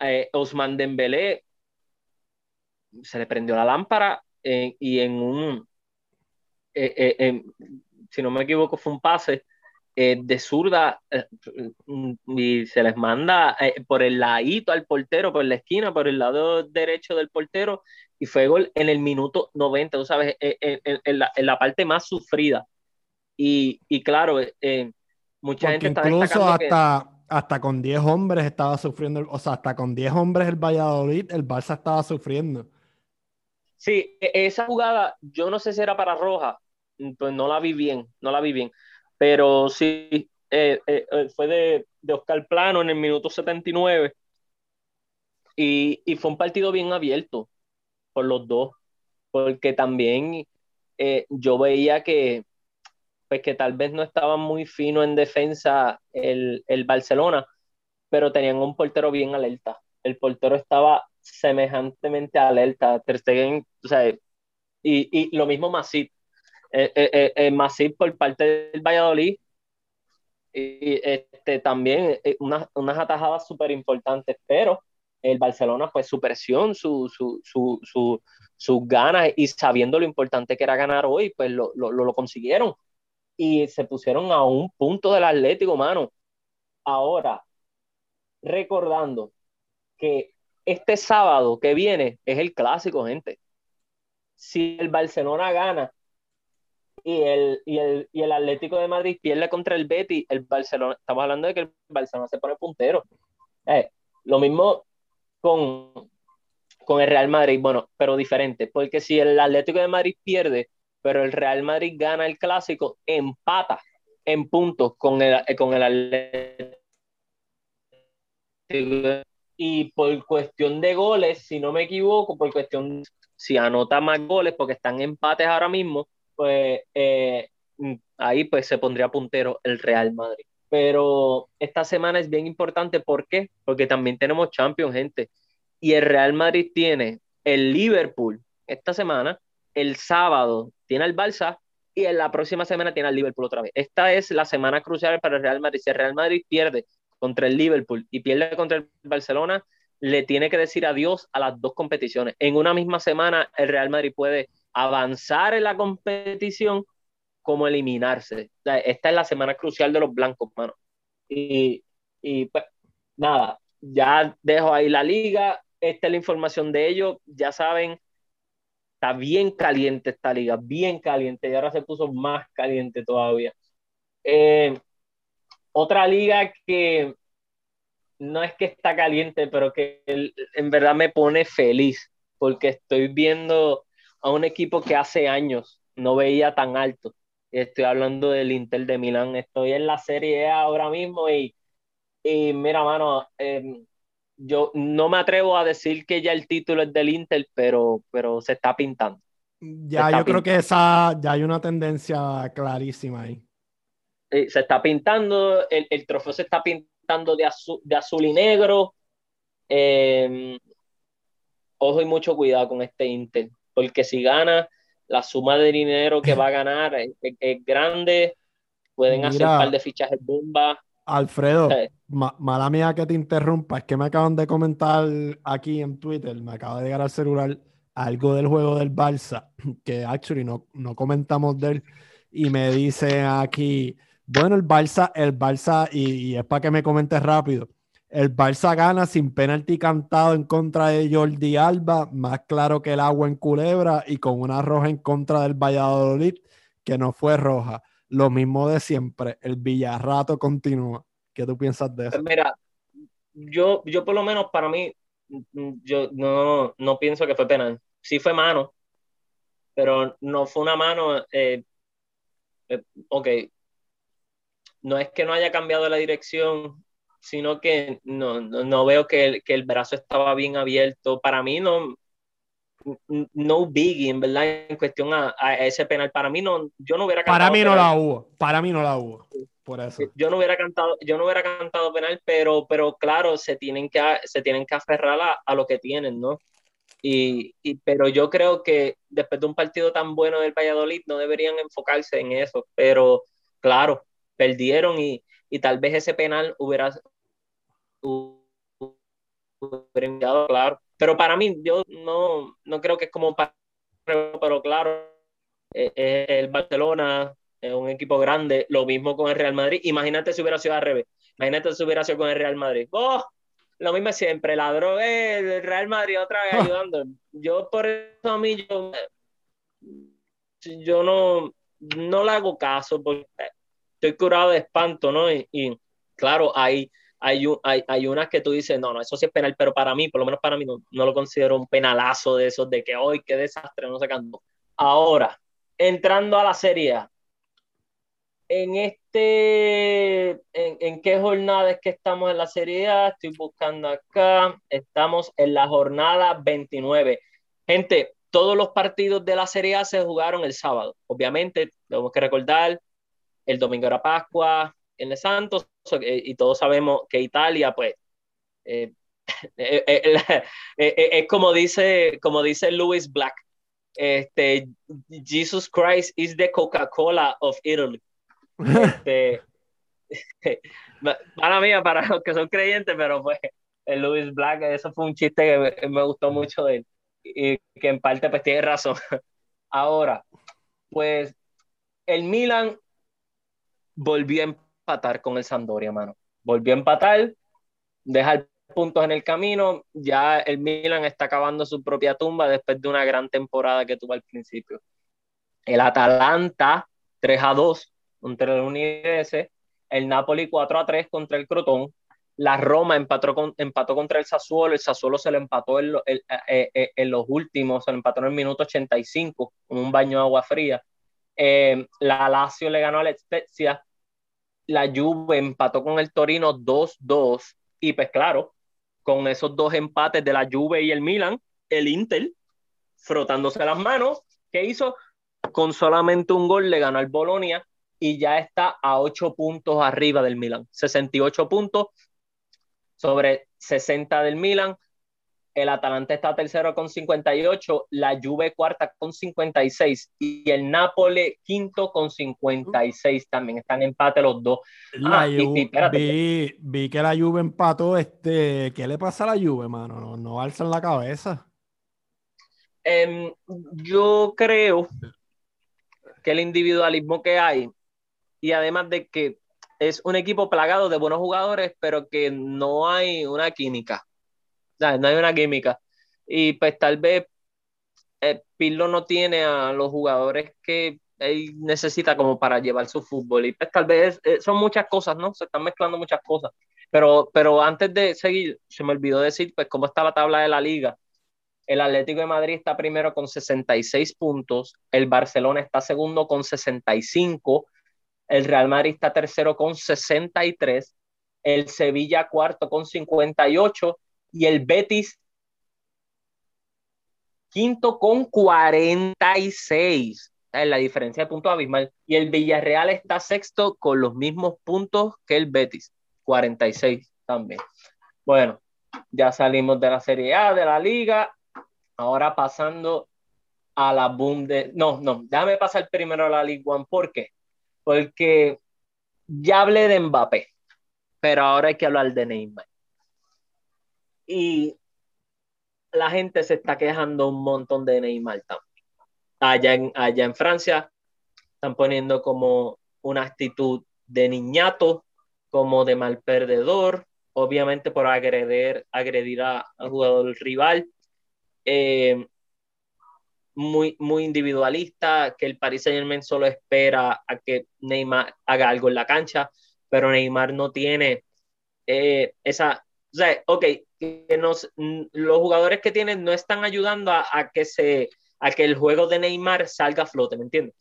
eh, Osman Dembélé se le prendió la lámpara y en un, eh, eh, si no me equivoco, fue un pase de zurda y se les manda por el ladito al portero, por la esquina, por el lado derecho del portero y fue gol en el minuto 90, tú sabes, en, la, parte más sufrida. Y, y claro, mucha gente está incluso hasta, hasta con 10 hombres estaba sufriendo, o sea, hasta con 10 hombres el Valladolid, el Barça estaba sufriendo. Sí, e, esa jugada, yo no sé si era para Roja, pues no la vi bien, no la vi bien, pero sí, eh, eh, eh, fue de, de, Oscar Plano en el minuto 79 y, y fue un partido bien abierto por los dos, porque también yo veía que, pues que tal vez no estaban muy fino en defensa el, el Barcelona, pero tenían un portero bien alerta. El portero estaba semejantemente alerta. Ter Stegen, o sea, y, y lo mismo Masip. Eh, eh, eh Masip por parte del Valladolid. Y este, también unas, unas atajadas súper importantes, pero el Barcelona, pues su presión, su, su, su, su, sus ganas y sabiendo lo importante que era ganar hoy, pues lo, lo, lo consiguieron. Y se pusieron a un punto del Atlético, mano. Ahora, recordando que este sábado que viene es el clásico, gente. Si el Barcelona gana y el, y el, y el Atlético de Madrid pierde contra el Betis, el Barcelona, estamos hablando de que el Barcelona se pone puntero. Eh, lo mismo con, con el Real Madrid, bueno, pero diferente, porque si el Atlético de Madrid pierde, pero el Real Madrid gana el clásico, empata en puntos con el, con el Atlético y por cuestión de goles, si no me equivoco, por cuestión, si anota más goles, porque están empates ahora mismo, pues eh, ahí pues se pondría puntero el Real Madrid. Pero esta semana es bien importante, ¿por qué? Porque también tenemos Champions, gente. Y el Real Madrid tiene el Liverpool esta semana, el sábado tiene el Barça y en la próxima semana tiene el Liverpool otra vez. Esta es la semana crucial para el Real Madrid. Si el Real Madrid pierde contra el Liverpool y pierde contra el Barcelona, le tiene que decir adiós a las dos competiciones. En una misma semana, el Real Madrid puede avanzar en la competición como eliminarse. esta es la semana crucial de los blancos, mano. Y, y pues, nada, ya dejo ahí la liga. Esta es la información de ellos. Ya saben, está bien caliente esta liga, bien caliente. Y ahora se puso más caliente todavía. Eh, otra liga que no es que está caliente, pero que en verdad me pone feliz, porque estoy viendo a un equipo que hace años no veía tan alto. Estoy hablando del Inter de Milán. Estoy en la Serie A ahora mismo y, y mira, mano, em, yo no me atrevo a decir que ya el título es del Inter, pero, pero se está pintando. Ya, yo creo que esa, ya hay una tendencia clarísima ahí. Eh, se está pintando, el, el, trofeo se está pintando de azul, de azul y negro. Eh, ojo y mucho cuidado con este Inter, porque si gana, la suma de dinero que va a ganar es, grande. Pueden hacer un par de fichajes bomba. Alfredo, mala mía que te interrumpa, es que me acaban de comentar aquí en Twitter, me acaba de llegar al celular algo del juego del Barça, que actually no, no comentamos de él, y me dice aquí, bueno, el Barça, el Barça, y, es para que me comentes rápido. El Barça gana sin penalti cantado en contra de Jordi Alba, más claro que el agua en Culebra y con una roja en contra del Valladolid, que no fue roja. Lo mismo de siempre, el Villarrato continúa. ¿Qué tú piensas de eso? Mira, yo, yo por lo menos para mí, yo no, no pienso que fue penal. Sí fue mano, pero no fue una mano, eh, eh, ok, no es que no haya cambiado la dirección, sino que no, no, veo que el, que el, brazo estaba bien abierto. Para mí no, no biggie, en verdad, en cuestión a, ese penal. Para mí no, yo no hubiera cantado. Para mí no la hubo, para mí no la hubo. Por eso. Yo no hubiera cantado, yo no hubiera cantado penal, pero, pero claro, se tienen que, se tienen que aferrar a, a lo que tienen, ¿no? Y, y, pero yo creo que después de un partido tan bueno del Valladolid no deberían enfocarse en eso, pero claro, perdieron y, y tal vez ese penal hubiera claro. Pero para mí, yo no, no creo que es como para, pero claro, eh, eh, el Barcelona es un equipo grande, lo mismo con el Real Madrid. Imagínate si hubiera sido al revés. Imagínate si hubiera sido con el Real Madrid. ¡Oh! Lo mismo siempre, la droga, el Real Madrid otra vez ayudando. Yo por eso a mí yo, yo no, no le hago caso porque estoy curado de espanto, ¿no? Y, claro, hay, hay, hay, hay, unas que tú dices, no, no, eso sí es penal, pero para mí, por lo menos para mí, no, lo considero un penalazo de esos de que hoy, qué desastre, no sé cuándo. Ahora, entrando a la serie en este, en, en, qué jornada es que estamos en la serie A, estoy buscando acá, estamos en la jornada 29. Gente, todos los partidos de la serie A se jugaron el sábado. Obviamente, tenemos que recordar, el domingo era Pascua en el Santos, y todos sabemos que Italia, pues, eh, es como dice, como dice Louis Black, este, Jesus Christ is the Coca-Cola of Italy. Este, para mí, para los que son creyentes, pero pues el Louis Black, eso fue un chiste que me, gustó mucho de él y que en parte pues tiene razón. Ahora, pues el Milan volvió a empatar con el Sampdoria, mano. Volvió a empatar, dejar puntos en el camino, ya el Milan está acabando su propia tumba después de una gran temporada que tuvo al principio. El Atalanta 3 a 2 contra el Udinese, el Napoli 4 a 3 contra el Crotón, la Roma empató, con, empató contra el Sassuolo, el Sassuolo se le empató en, eh, eh, en los últimos, se le empató en el minuto 85 con un baño de agua fría. Eh, la Lazio le ganó a la Spezia, la Juve empató con el Torino 2-2 y pues claro, con esos dos empates de la Juve y el Milan, el Inter, frotándose las manos, ¿qué hizo? Con solamente un gol le ganó al Bolonia y ya está a 8 puntos arriba del Milan. 68 puntos sobre 60 del Milan. El Atalanta está tercero con 58, la Juve cuarta con 56 y el Napoli quinto con 56 también. Están en empate los dos. Ah, vi, que la Juve empató. Este, ¿Qué le pasa a la Juve, mano? No, no alzan la cabeza. Em, yo creo que el individualismo que hay y además de que es un equipo plagado de buenos jugadores, pero que no hay una química no hay una química. Y pues tal vez eh, no tiene a los jugadores que él necesita como para llevar su fútbol. Y pues tal vez eh, son muchas cosas, ¿no? Se están mezclando muchas cosas. Pero, pero antes de seguir, se me olvidó decir, pues, cómo está la tabla de la liga. El Atlético de Madrid está primero con 66 puntos, el Barcelona está segundo con 65, el Real Madrid está tercero con 63, el Sevilla cuarto con 58 y el Betis quinto con 46. Es la diferencia de puntos abismal. Y el Villarreal está sexto con los mismos puntos que el Betis, 46 también. Bueno, ya salimos de la Serie A, de la Liga. Ahora pasando a la Bundes. No, no, déjame pasar primero a la Liga One. ¿Por qué? Porque ya hablé de Mbappé, pero ahora hay que hablar de Neymar y la gente se está quejando un montón de Neymar también. Allá en, allá en Francia están poniendo como una actitud de niñato, como de mal perdedor, obviamente por agredir, agredir a, al jugador rival. Eh, muy, muy individualista, que el Paris Saint Germain solo espera a que Neymar haga algo en la cancha, pero Neymar no tiene eh, esa, o sea, ok, que los jugadores que tienen no están ayudando a, que se, a que el juego de Neymar salga a flote, ¿me entiendes?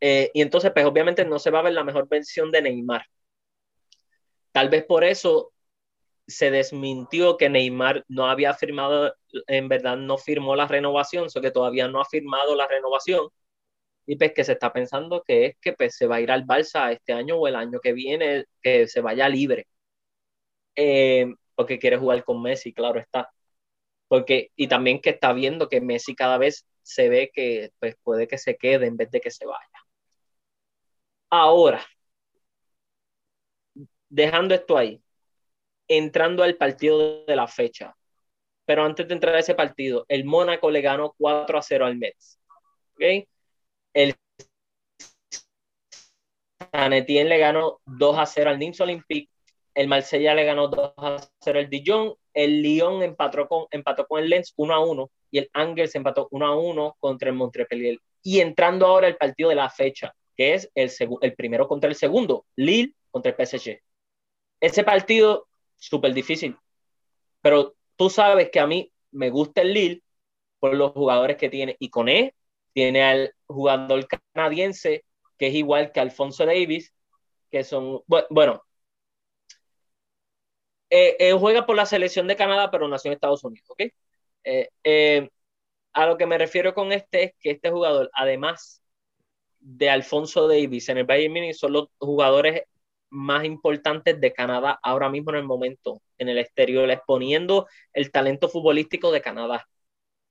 Eh, y entonces, pues obviamente no se va a ver la mejor versión de Neymar. Tal vez por eso se desmintió que Neymar no había firmado, en verdad no firmó la renovación, o que todavía no ha firmado la renovación. Y pues que se está pensando que es que pues, se va a ir al Barça este año o el año que viene, que se vaya libre. Eh, porque quiere jugar con Messi, claro está. Porque, y también que está viendo que Messi cada vez se ve que pues, puede que se quede en vez de que se vaya. Ahora, dejando esto ahí, entrando al partido de la fecha. Pero antes de entrar a ese partido, el Mónaco le ganó 4 a 0 al Mets. ¿okay? El San le ganó 2 a 0 al Nîmes Olympique el Marsella le ganó 2 a 0 al Dijon, el Lyon empató con, empató con el Lens 1 a 1 y el Angers empató 1 a 1 contra el Montpellier. Y entrando ahora el partido de la fecha, que es el, el primero contra el segundo, Lille contra el PSG. Ese partido, súper difícil, pero tú sabes que a mí me gusta el Lille por los jugadores que tiene. Y con él tiene al jugador canadiense, que es igual que Alfonso Davis, que son, bueno, eh, eh, juega por la selección de Canadá, pero nació en Estados Unidos, ¿ok? Eh, a lo que me refiero con este es que este jugador, además de Alfonso Davis en el Bayern Munich, son los jugadores más importantes de Canadá ahora mismo en el momento, en el exterior, exponiendo el talento futbolístico de Canadá.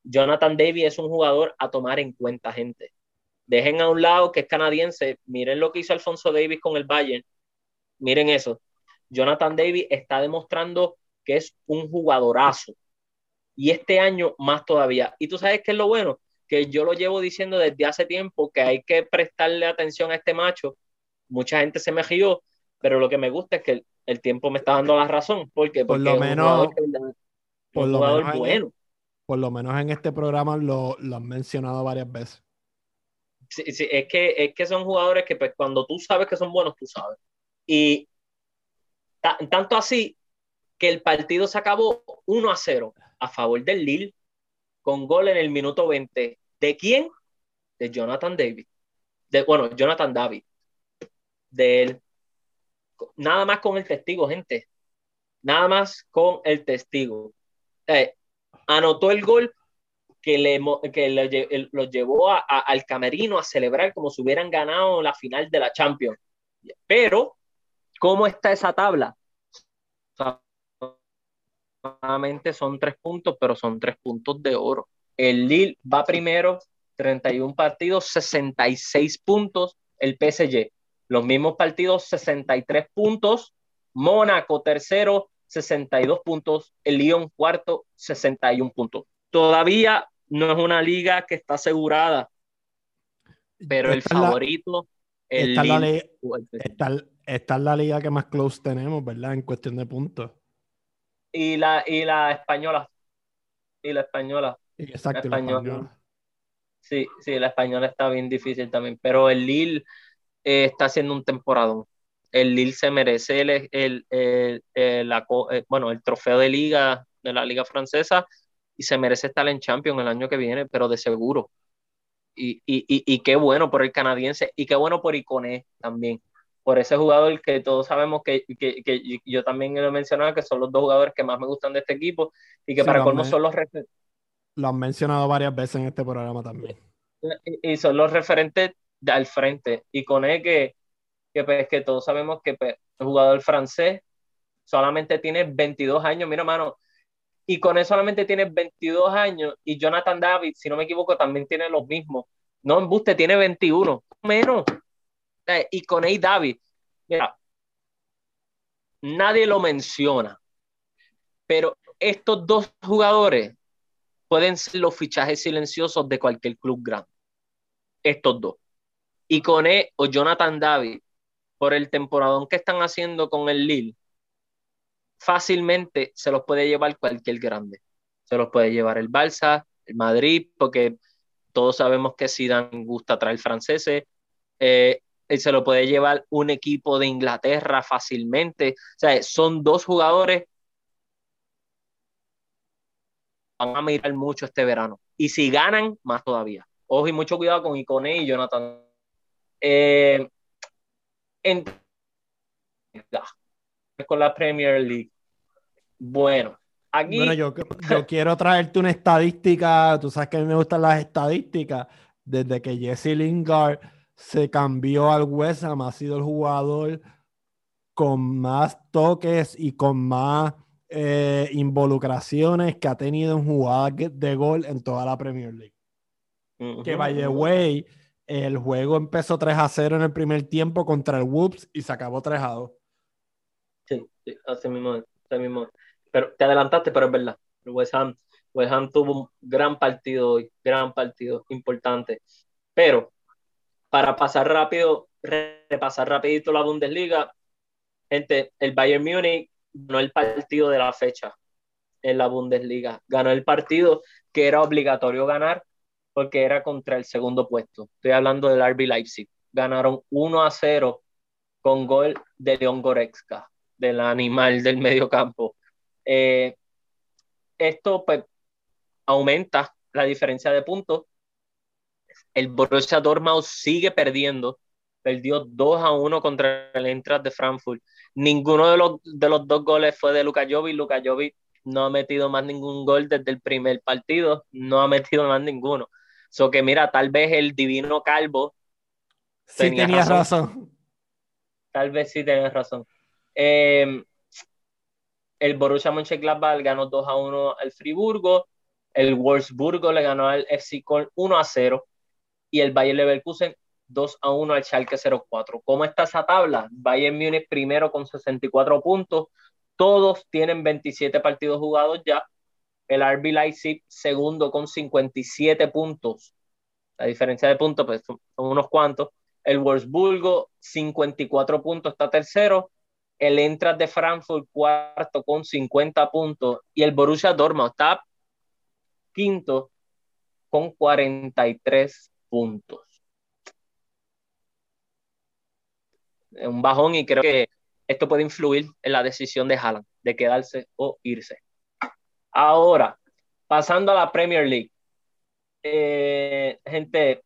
Jonathan Davis es un jugador a tomar en cuenta, gente. Dejen a un lado que es canadiense, miren lo que hizo Alfonso Davis con el Bayern, miren eso. Jonathan Davis está demostrando que es un jugadorazo. Y este año más todavía. Y tú sabes qué es lo bueno, que yo lo llevo diciendo desde hace tiempo que hay que prestarle atención a este macho. Mucha gente se me rió, pero lo que me gusta es que el, tiempo me está dando la razón. Porque, por lo menos, por lo menos bueno. En, por lo menos en este programa lo, lo han mencionado varias veces. Sí, sí, es, que, es que son jugadores que pues, cuando tú sabes que son buenos, tú sabes. Y tanto así que el partido se acabó 1 a 0 a favor del Lille con gol en el minuto 20. ¿De quién? De Jonathan David. De, bueno, Jonathan David. De él. Nada más con el testigo, gente. Nada más con el testigo. Eh, anotó el gol que, le, que lo llevó al camerino a celebrar como si hubieran ganado la final de la Champions. Pero, ¿cómo está esa tabla? Solamente son tres puntos, pero son tres puntos de oro. El Lille va primero, 31 partidos, 66 puntos. El PSG, los mismos partidos, 63 puntos. Mónaco, tercero, 62 puntos. El Lyon, cuarto, 61 puntos. Todavía no es una liga que está asegurada, pero el favorito. el esta, es la liga que más close tenemos, ¿verdad? En cuestión de puntos. Y la, y la española. Y la española. Exacto, la española. Sí, sí, la española está bien difícil también, pero el Lille eh, está haciendo un temporada. El Lille se merece el, el, el, eh, bueno, el trofeo de liga de la liga francesa y se merece estar en Champions el año que viene, pero de seguro. Y, y, y, y qué bueno por el canadiense y qué bueno por Iconé también por ese jugador que todos sabemos que, que, que yo también lo he mencionado, que son los dos jugadores que más me gustan de este equipo y que para colmo son los Lo han mencionado varias veces en este programa también. Y, son los referentes de al frente. Y con él que, que, pues, que todos sabemos que pues, el jugador francés solamente tiene 22 años, mira, mano, y con él solamente tiene 22 años y Jonathan David, si no me equivoco, también tiene los mismos. No, en Buste tiene 21, menos. Y con A. David, mira, nadie lo menciona, pero estos dos jugadores pueden ser los fichajes silenciosos de cualquier club grande. Estos dos. Y con E o Jonathan David, por el temporadón que están haciendo con el Lille, fácilmente se los puede llevar cualquier grande. Se los puede llevar el Barça, el Madrid, porque todos sabemos que Zidane gusta traer franceses. Eh, se lo puede llevar un equipo de Inglaterra fácilmente. O sea, son dos jugadores van a mirar mucho este verano. Y si ganan, más todavía. Ojo y mucho cuidado con Icone y Jonathan. Eh, con la Premier League. Bueno, aquí. Bueno, yo, yo quiero traerte una estadística. Tú sabes que a mí me gustan las estadísticas. Desde que Jesse Lingard se cambió al West Ham, ha sido el jugador con más toques y con más eh, involucraciones que ha tenido en jugadas de gol en toda la Premier League. Que by the way, el juego empezó 3 a 0 en el primer tiempo contra el Whoops y se acabó 3 a 2. Sí, sí así mismo, así mismo. Pero te adelantaste, pero es verdad. El West Ham, West Ham tuvo un gran partido hoy, gran partido, importante. Pero para pasar rápido, repasar rapidito la Bundesliga, gente, el Bayern Múnich ganó el partido de la fecha en la Bundesliga. Ganó el partido que era obligatorio ganar porque era contra el segundo puesto. Estoy hablando del RB Leipzig. Ganaron 1 a 0 con gol de León Goretzka, del animal del medio campo. Eh, esto pues aumenta la diferencia de puntos el Borussia Dortmund sigue perdiendo. Perdió 2 a 1 contra el Eintracht de Frankfurt. Ninguno de los, de los dos goles fue de Luka Jovic. Luka Jovic no ha metido más ningún gol desde el primer partido. No ha metido más ninguno. So que mira, tal vez el divino Calvo sí, tenía, razón. tal vez sí tienes razón. Eh, el Borussia Mönchengladbach ganó 2 a 1 al Friburgo, el Wolfsburgo le ganó al FC Köln 1 a 0 y el Bayer Leverkusen 2 a 1 al Schalke 04. ¿Cómo está esa tabla? Bayern Múnich primero con 64 puntos, todos tienen 27 partidos jugados ya. El RB Leipzig segundo con 57 puntos. La diferencia de puntos pues, son, unos cuantos. El Wolfsburgo 54 puntos está tercero. El Eintracht de Frankfurt cuarto con 50 puntos y el Borussia Dortmund está quinto con 43 puntos. Un bajón y creo que esto puede influir en la decisión de Haaland de quedarse o irse. Ahora, pasando a la Premier League. Eh, gente,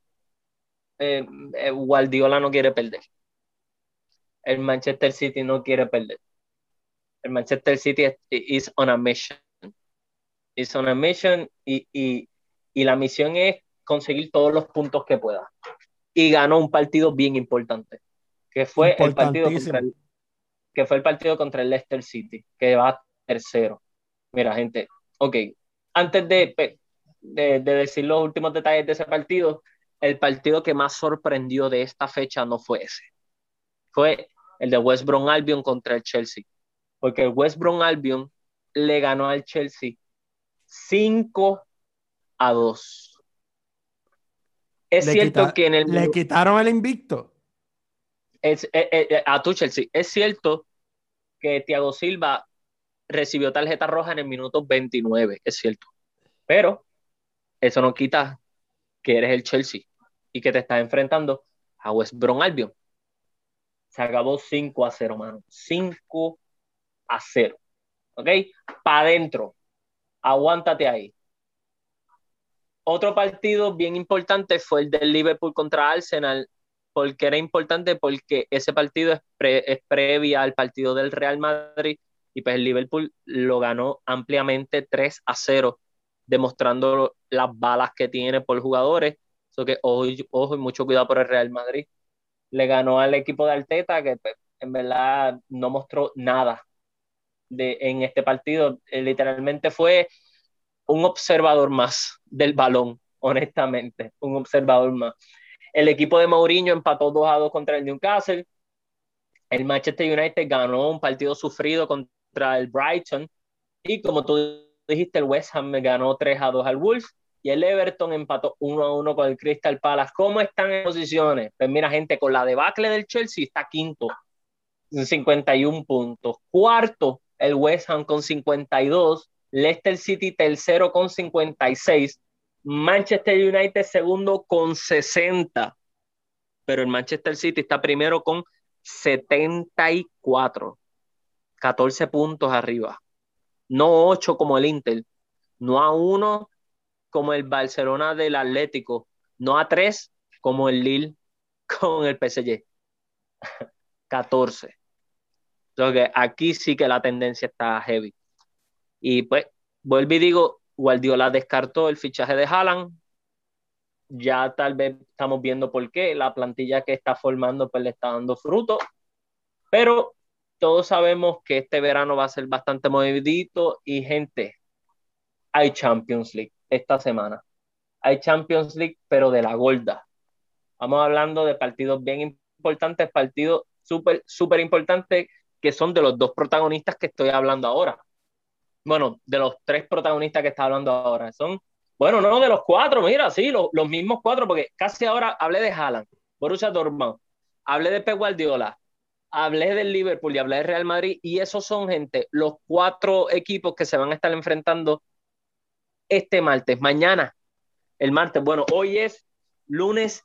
eh, eh, Guardiola no quiere perder. El Manchester City no quiere perder. El Manchester City is on a mission. Is on a mission y, y, y la misión es conseguir todos los puntos que pueda. Y ganó un partido bien importante, que fue el partido contra el, que fue el partido contra el Leicester City, que va tercero. Mira, gente, ok, antes de, de, decir los últimos detalles de ese partido, el partido que más sorprendió de esta fecha no fue ese. Fue el de West Brom Albion contra el Chelsea. Porque el West Brom Albion le ganó al Chelsea 5 a 2. Es cierto que en el. Le quitaron el invicto. Es, eh, eh, eh, a tu Chelsea. Es cierto que Thiago Silva recibió tarjeta roja en el minuto 29, es cierto. Pero eso no quita que eres el Chelsea y que te estás enfrentando a West Brom Albion. Se acabó 5 a 0, mano. 5 a 0. ¿Ok? Para adentro. Aguántate ahí. Otro partido bien importante fue el del Liverpool contra Arsenal porque era importante porque ese partido es, es previa al partido del Real Madrid y pues el Liverpool lo ganó ampliamente 3 a 0, demostrando las balas que tiene por jugadores. eso que ojo, ojo y mucho cuidado por el Real Madrid. Le ganó al equipo de Arteta que pues, en verdad no mostró nada de, en este partido. Eh, literalmente fue un observador más del balón, honestamente, un observador más. El equipo de Mourinho empató 2 a 2 contra el Newcastle. El Manchester United ganó un partido sufrido contra el Brighton. Y como tú dijiste, el West Ham ganó 3 a 2 al Wolves. Y el Everton empató 1 a 1 con el Crystal Palace. ¿Cómo están en posiciones? Pues mira, gente, con la debacle del Chelsea está quinto, 51 puntos. Cuarto, el West Ham con 52. Leicester City tercero con 56. Manchester United segundo con 60, pero el Manchester City está primero con 74, 14 puntos arriba. No 8 como el Inter, no a 1 como el Barcelona del Atlético, no a 3 como el Lille con el PSG. 14. Entonces, aquí sí que la tendencia está heavy. Y pues, vuelvo y digo, Guardiola descartó el fichaje de Haaland. Ya tal vez estamos viendo por qué la plantilla que está formando pues le está dando fruto. Pero todos sabemos que este verano va a ser bastante movidito y gente, hay Champions League esta semana. Hay Champions League, pero de la gorda. Vamos hablando de partidos bien importantes, partidos súper, súper importantes que son de los dos protagonistas que estoy hablando ahora bueno, de los tres protagonistas que está hablando ahora. Son, bueno, no, de los cuatro, mira, sí, los mismos cuatro, porque casi ahora hablé de Haaland, Borussia Dortmund, hablé de Pep Guardiola, hablé del Liverpool y hablé de Real Madrid, y esos son, gente, los cuatro equipos que se van a estar enfrentando este martes, mañana, el martes. Bueno, hoy es lunes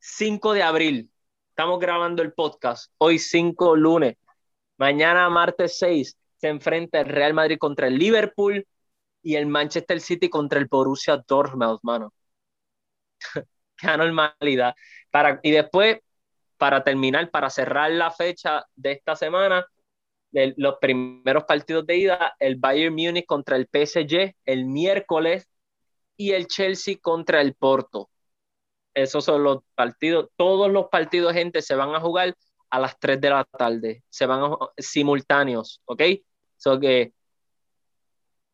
5 de abril. Estamos grabando el podcast. Hoy 5 lunes. Mañana martes 6 se enfrenta el Real Madrid contra el Liverpool y el Manchester City contra el Borussia Dortmund, mano. Qué anormalidad. Y después, para terminar, para cerrar la fecha de esta semana, los primeros partidos de ida, el Bayern Múnich contra el PSG el miércoles y el Chelsea contra el Porto. Esos son los partidos, todos los partidos, gente, se van a jugar a las 3 de la tarde. Se van simultáneos, ¿ok? So que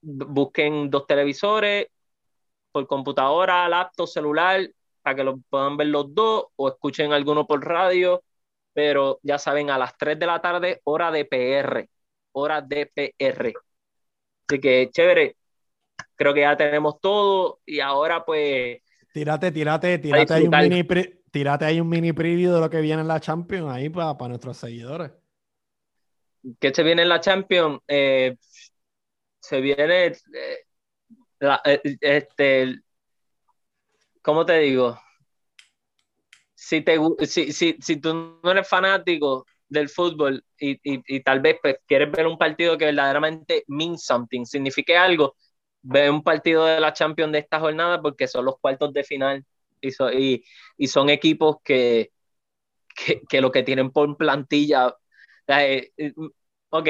busquen dos televisores por computadora, laptop, celular, para que lo puedan ver los dos o escuchen alguno por radio, pero ya saben, a las 3 de la tarde, hora de PR, hora de PR. Así que chévere, creo que ya tenemos todo y ahora pues... Tírate, tírate, tírate ahí, un mini tírate ahí un mini preview de lo que viene en la Champions ahí para, para nuestros seguidores. ¿Qué se viene en la Champions? Eh, se viene, eh, eh, este, ¿cómo te digo? Si, te, si, si, si tú no eres fanático del fútbol y, y, y, tal vez pues, quieres ver un partido que verdaderamente means something, signifique algo, ve un partido de la Champions de esta jornada porque son los cuartos de final y, y, y son equipos que, que, que, lo que tienen por plantilla. Eh, ok,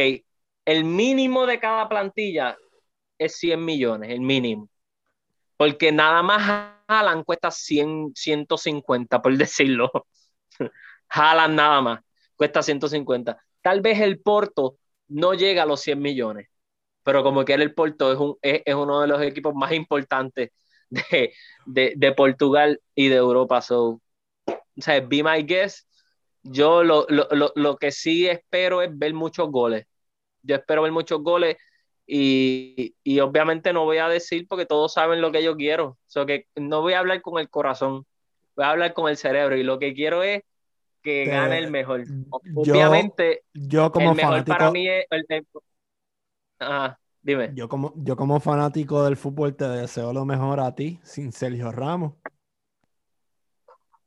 el mínimo de cada plantilla es 100 millones, el mínimo. Porque nada más Jalan cuesta 100, 150, por decirlo. Jalan nada más, cuesta 150. Tal vez el Porto no llega a los 100 millones, pero como que el Porto es, un, es, uno de los equipos más importantes de, de, de Portugal y de Europa. So, o sea, be my guest. Yo lo, lo, lo, lo que sí espero es ver muchos goles yo espero ver muchos goles y, y, obviamente no voy a decir porque todos saben lo que yo quiero. So que no voy a hablar con el corazón, voy a hablar con el cerebro y lo que quiero es que gane el mejor. Obviamente, yo, como el mejor para mí es el, dime. Yo como, yo como fanático del fútbol te deseo lo mejor a ti, sin Sergio Ramos.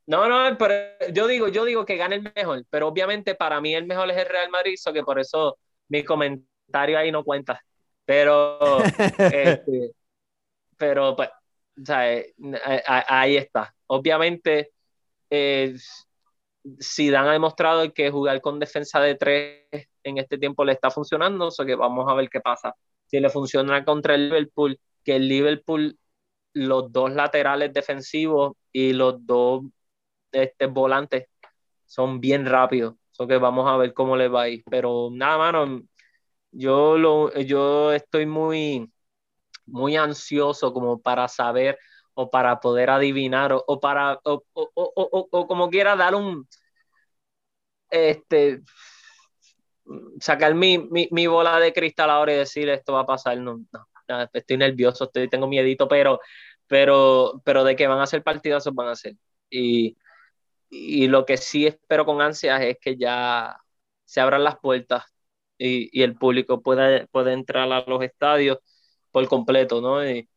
No, no, pero yo digo, yo digo que gane el mejor, pero obviamente para mí el mejor es el Real Madrid, so que por eso mi comentario ahí no cuenta. Pero, este, pero pues, ahí está. Obviamente, eh, Zidane ha demostrado que jugar con defensa de tres en este tiempo le está funcionando, o que vamos a ver qué pasa. Si le funciona contra el Liverpool, que el Liverpool, los dos laterales defensivos y los dos este, volantes son bien rápidos que vamos a ver cómo le va a ir. Pero nada, mano, yo, lo, yo estoy muy, muy ansioso como para saber o para poder adivinar o, para, o, o, como quiera dar un, este, sacar mi, mi, mi, bola de cristal ahora y decir esto va a pasar. No, no, estoy nervioso, estoy, tengo miedito, pero, pero, pero de que van a ser partidazos, van a ser. Y, y lo que sí espero con ansias es que ya se abran las puertas y, y el público pueda, pueda, entrar a los estadios por completo, ¿no? Y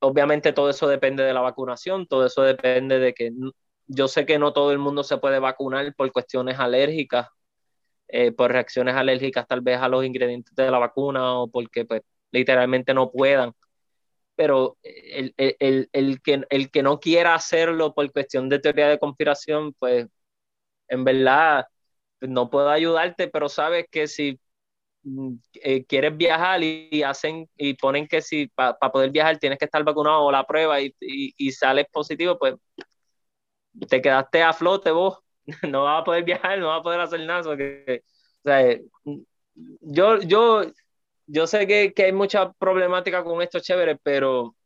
obviamente todo eso depende de la vacunación, todo eso depende de que yo sé que no todo el mundo se puede vacunar por cuestiones alérgicas, eh, por reacciones alérgicas tal vez a los ingredientes de la vacuna o porque pues literalmente no puedan pero el, el, el, que, el que no quiera hacerlo por cuestión de teoría de conspiración, pues en verdad no puedo ayudarte, pero sabes que si mm, eh, quieres viajar y, hacen y ponen que si para poder viajar tienes que estar vacunado o la prueba y, y, y, sales positivo, pues te quedaste a flote vos, no vas a poder viajar, no vas a poder hacer nada. Porque, o sea, yo, yo, yo sé que, que, hay mucha problemática con esto, chévere, pero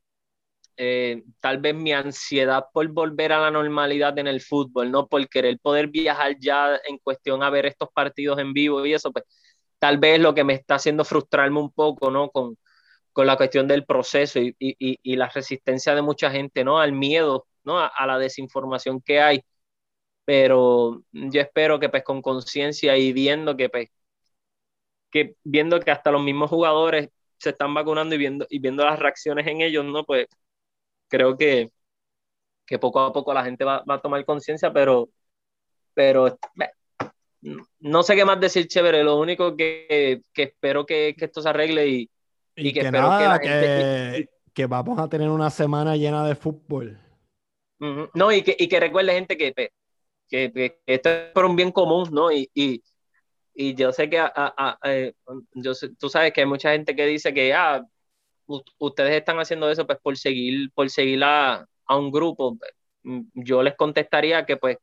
eh, tal vez mi ansiedad por volver a la normalidad en el fútbol, ¿no? Por querer poder viajar ya en cuestión a ver estos partidos en vivo y eso, pues tal vez lo que me está haciendo frustrarme un poco, ¿no? Con, con la cuestión del proceso y, y, y, la resistencia de mucha gente, ¿no? Al miedo, ¿no? A, a la desinformación que hay. Pero yo espero que pues con conciencia y viendo que pues que viendo que hasta los mismos jugadores se están vacunando y viendo, y viendo las reacciones en ellos, ¿no? Pues creo que, que poco a poco la gente va, va a tomar conciencia, pero, pero no sé qué más decir, chévere. Lo único que, que espero que, que, esto se arregle y, y, que, espero que, gente... que, vamos a tener una semana llena de fútbol. No, y que, y que recuerde, gente, que, que, esto es por un bien común, ¿no? Y, y, y yo sé que a, a, eh, yo tú sabes que hay mucha gente que dice que ah, ustedes están haciendo eso pues por seguir, por seguir a, a un grupo. Mm, yo les contestaría que pues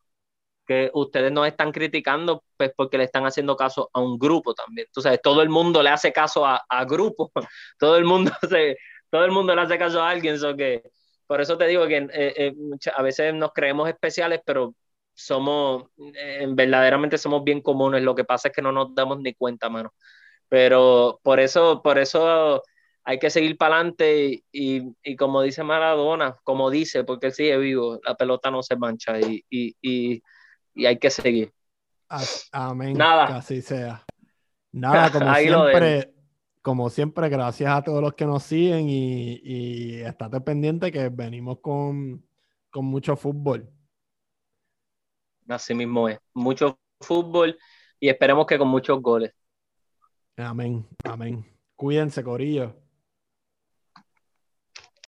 que ustedes nos están criticando pues porque le están haciendo caso a un grupo también. Entonces, todo el mundo le hace caso a, a grupos, todo el mundo todo el mundo le hace caso a alguien, so que por eso te digo que eh, eh, a veces nos creemos especiales, pero somos, eh, verdaderamente somos bien comunes. Lo que pasa es que no nos damos ni cuenta, mano. Pero por eso, por eso hay que seguir para adelante y, y, como dice Maradona, como dice, porque él sigue vivo, la pelota no se mancha y, y y hay que seguir. Amén. Nada. Que así sea. Nada, como siempre, como siempre, gracias a todos los que nos siguen y, y estate pendiente que venimos con, con mucho fútbol. Así mismo es. Mucho fútbol y esperemos que con muchos goles. Amén. Amén. Cuídense, Corillo.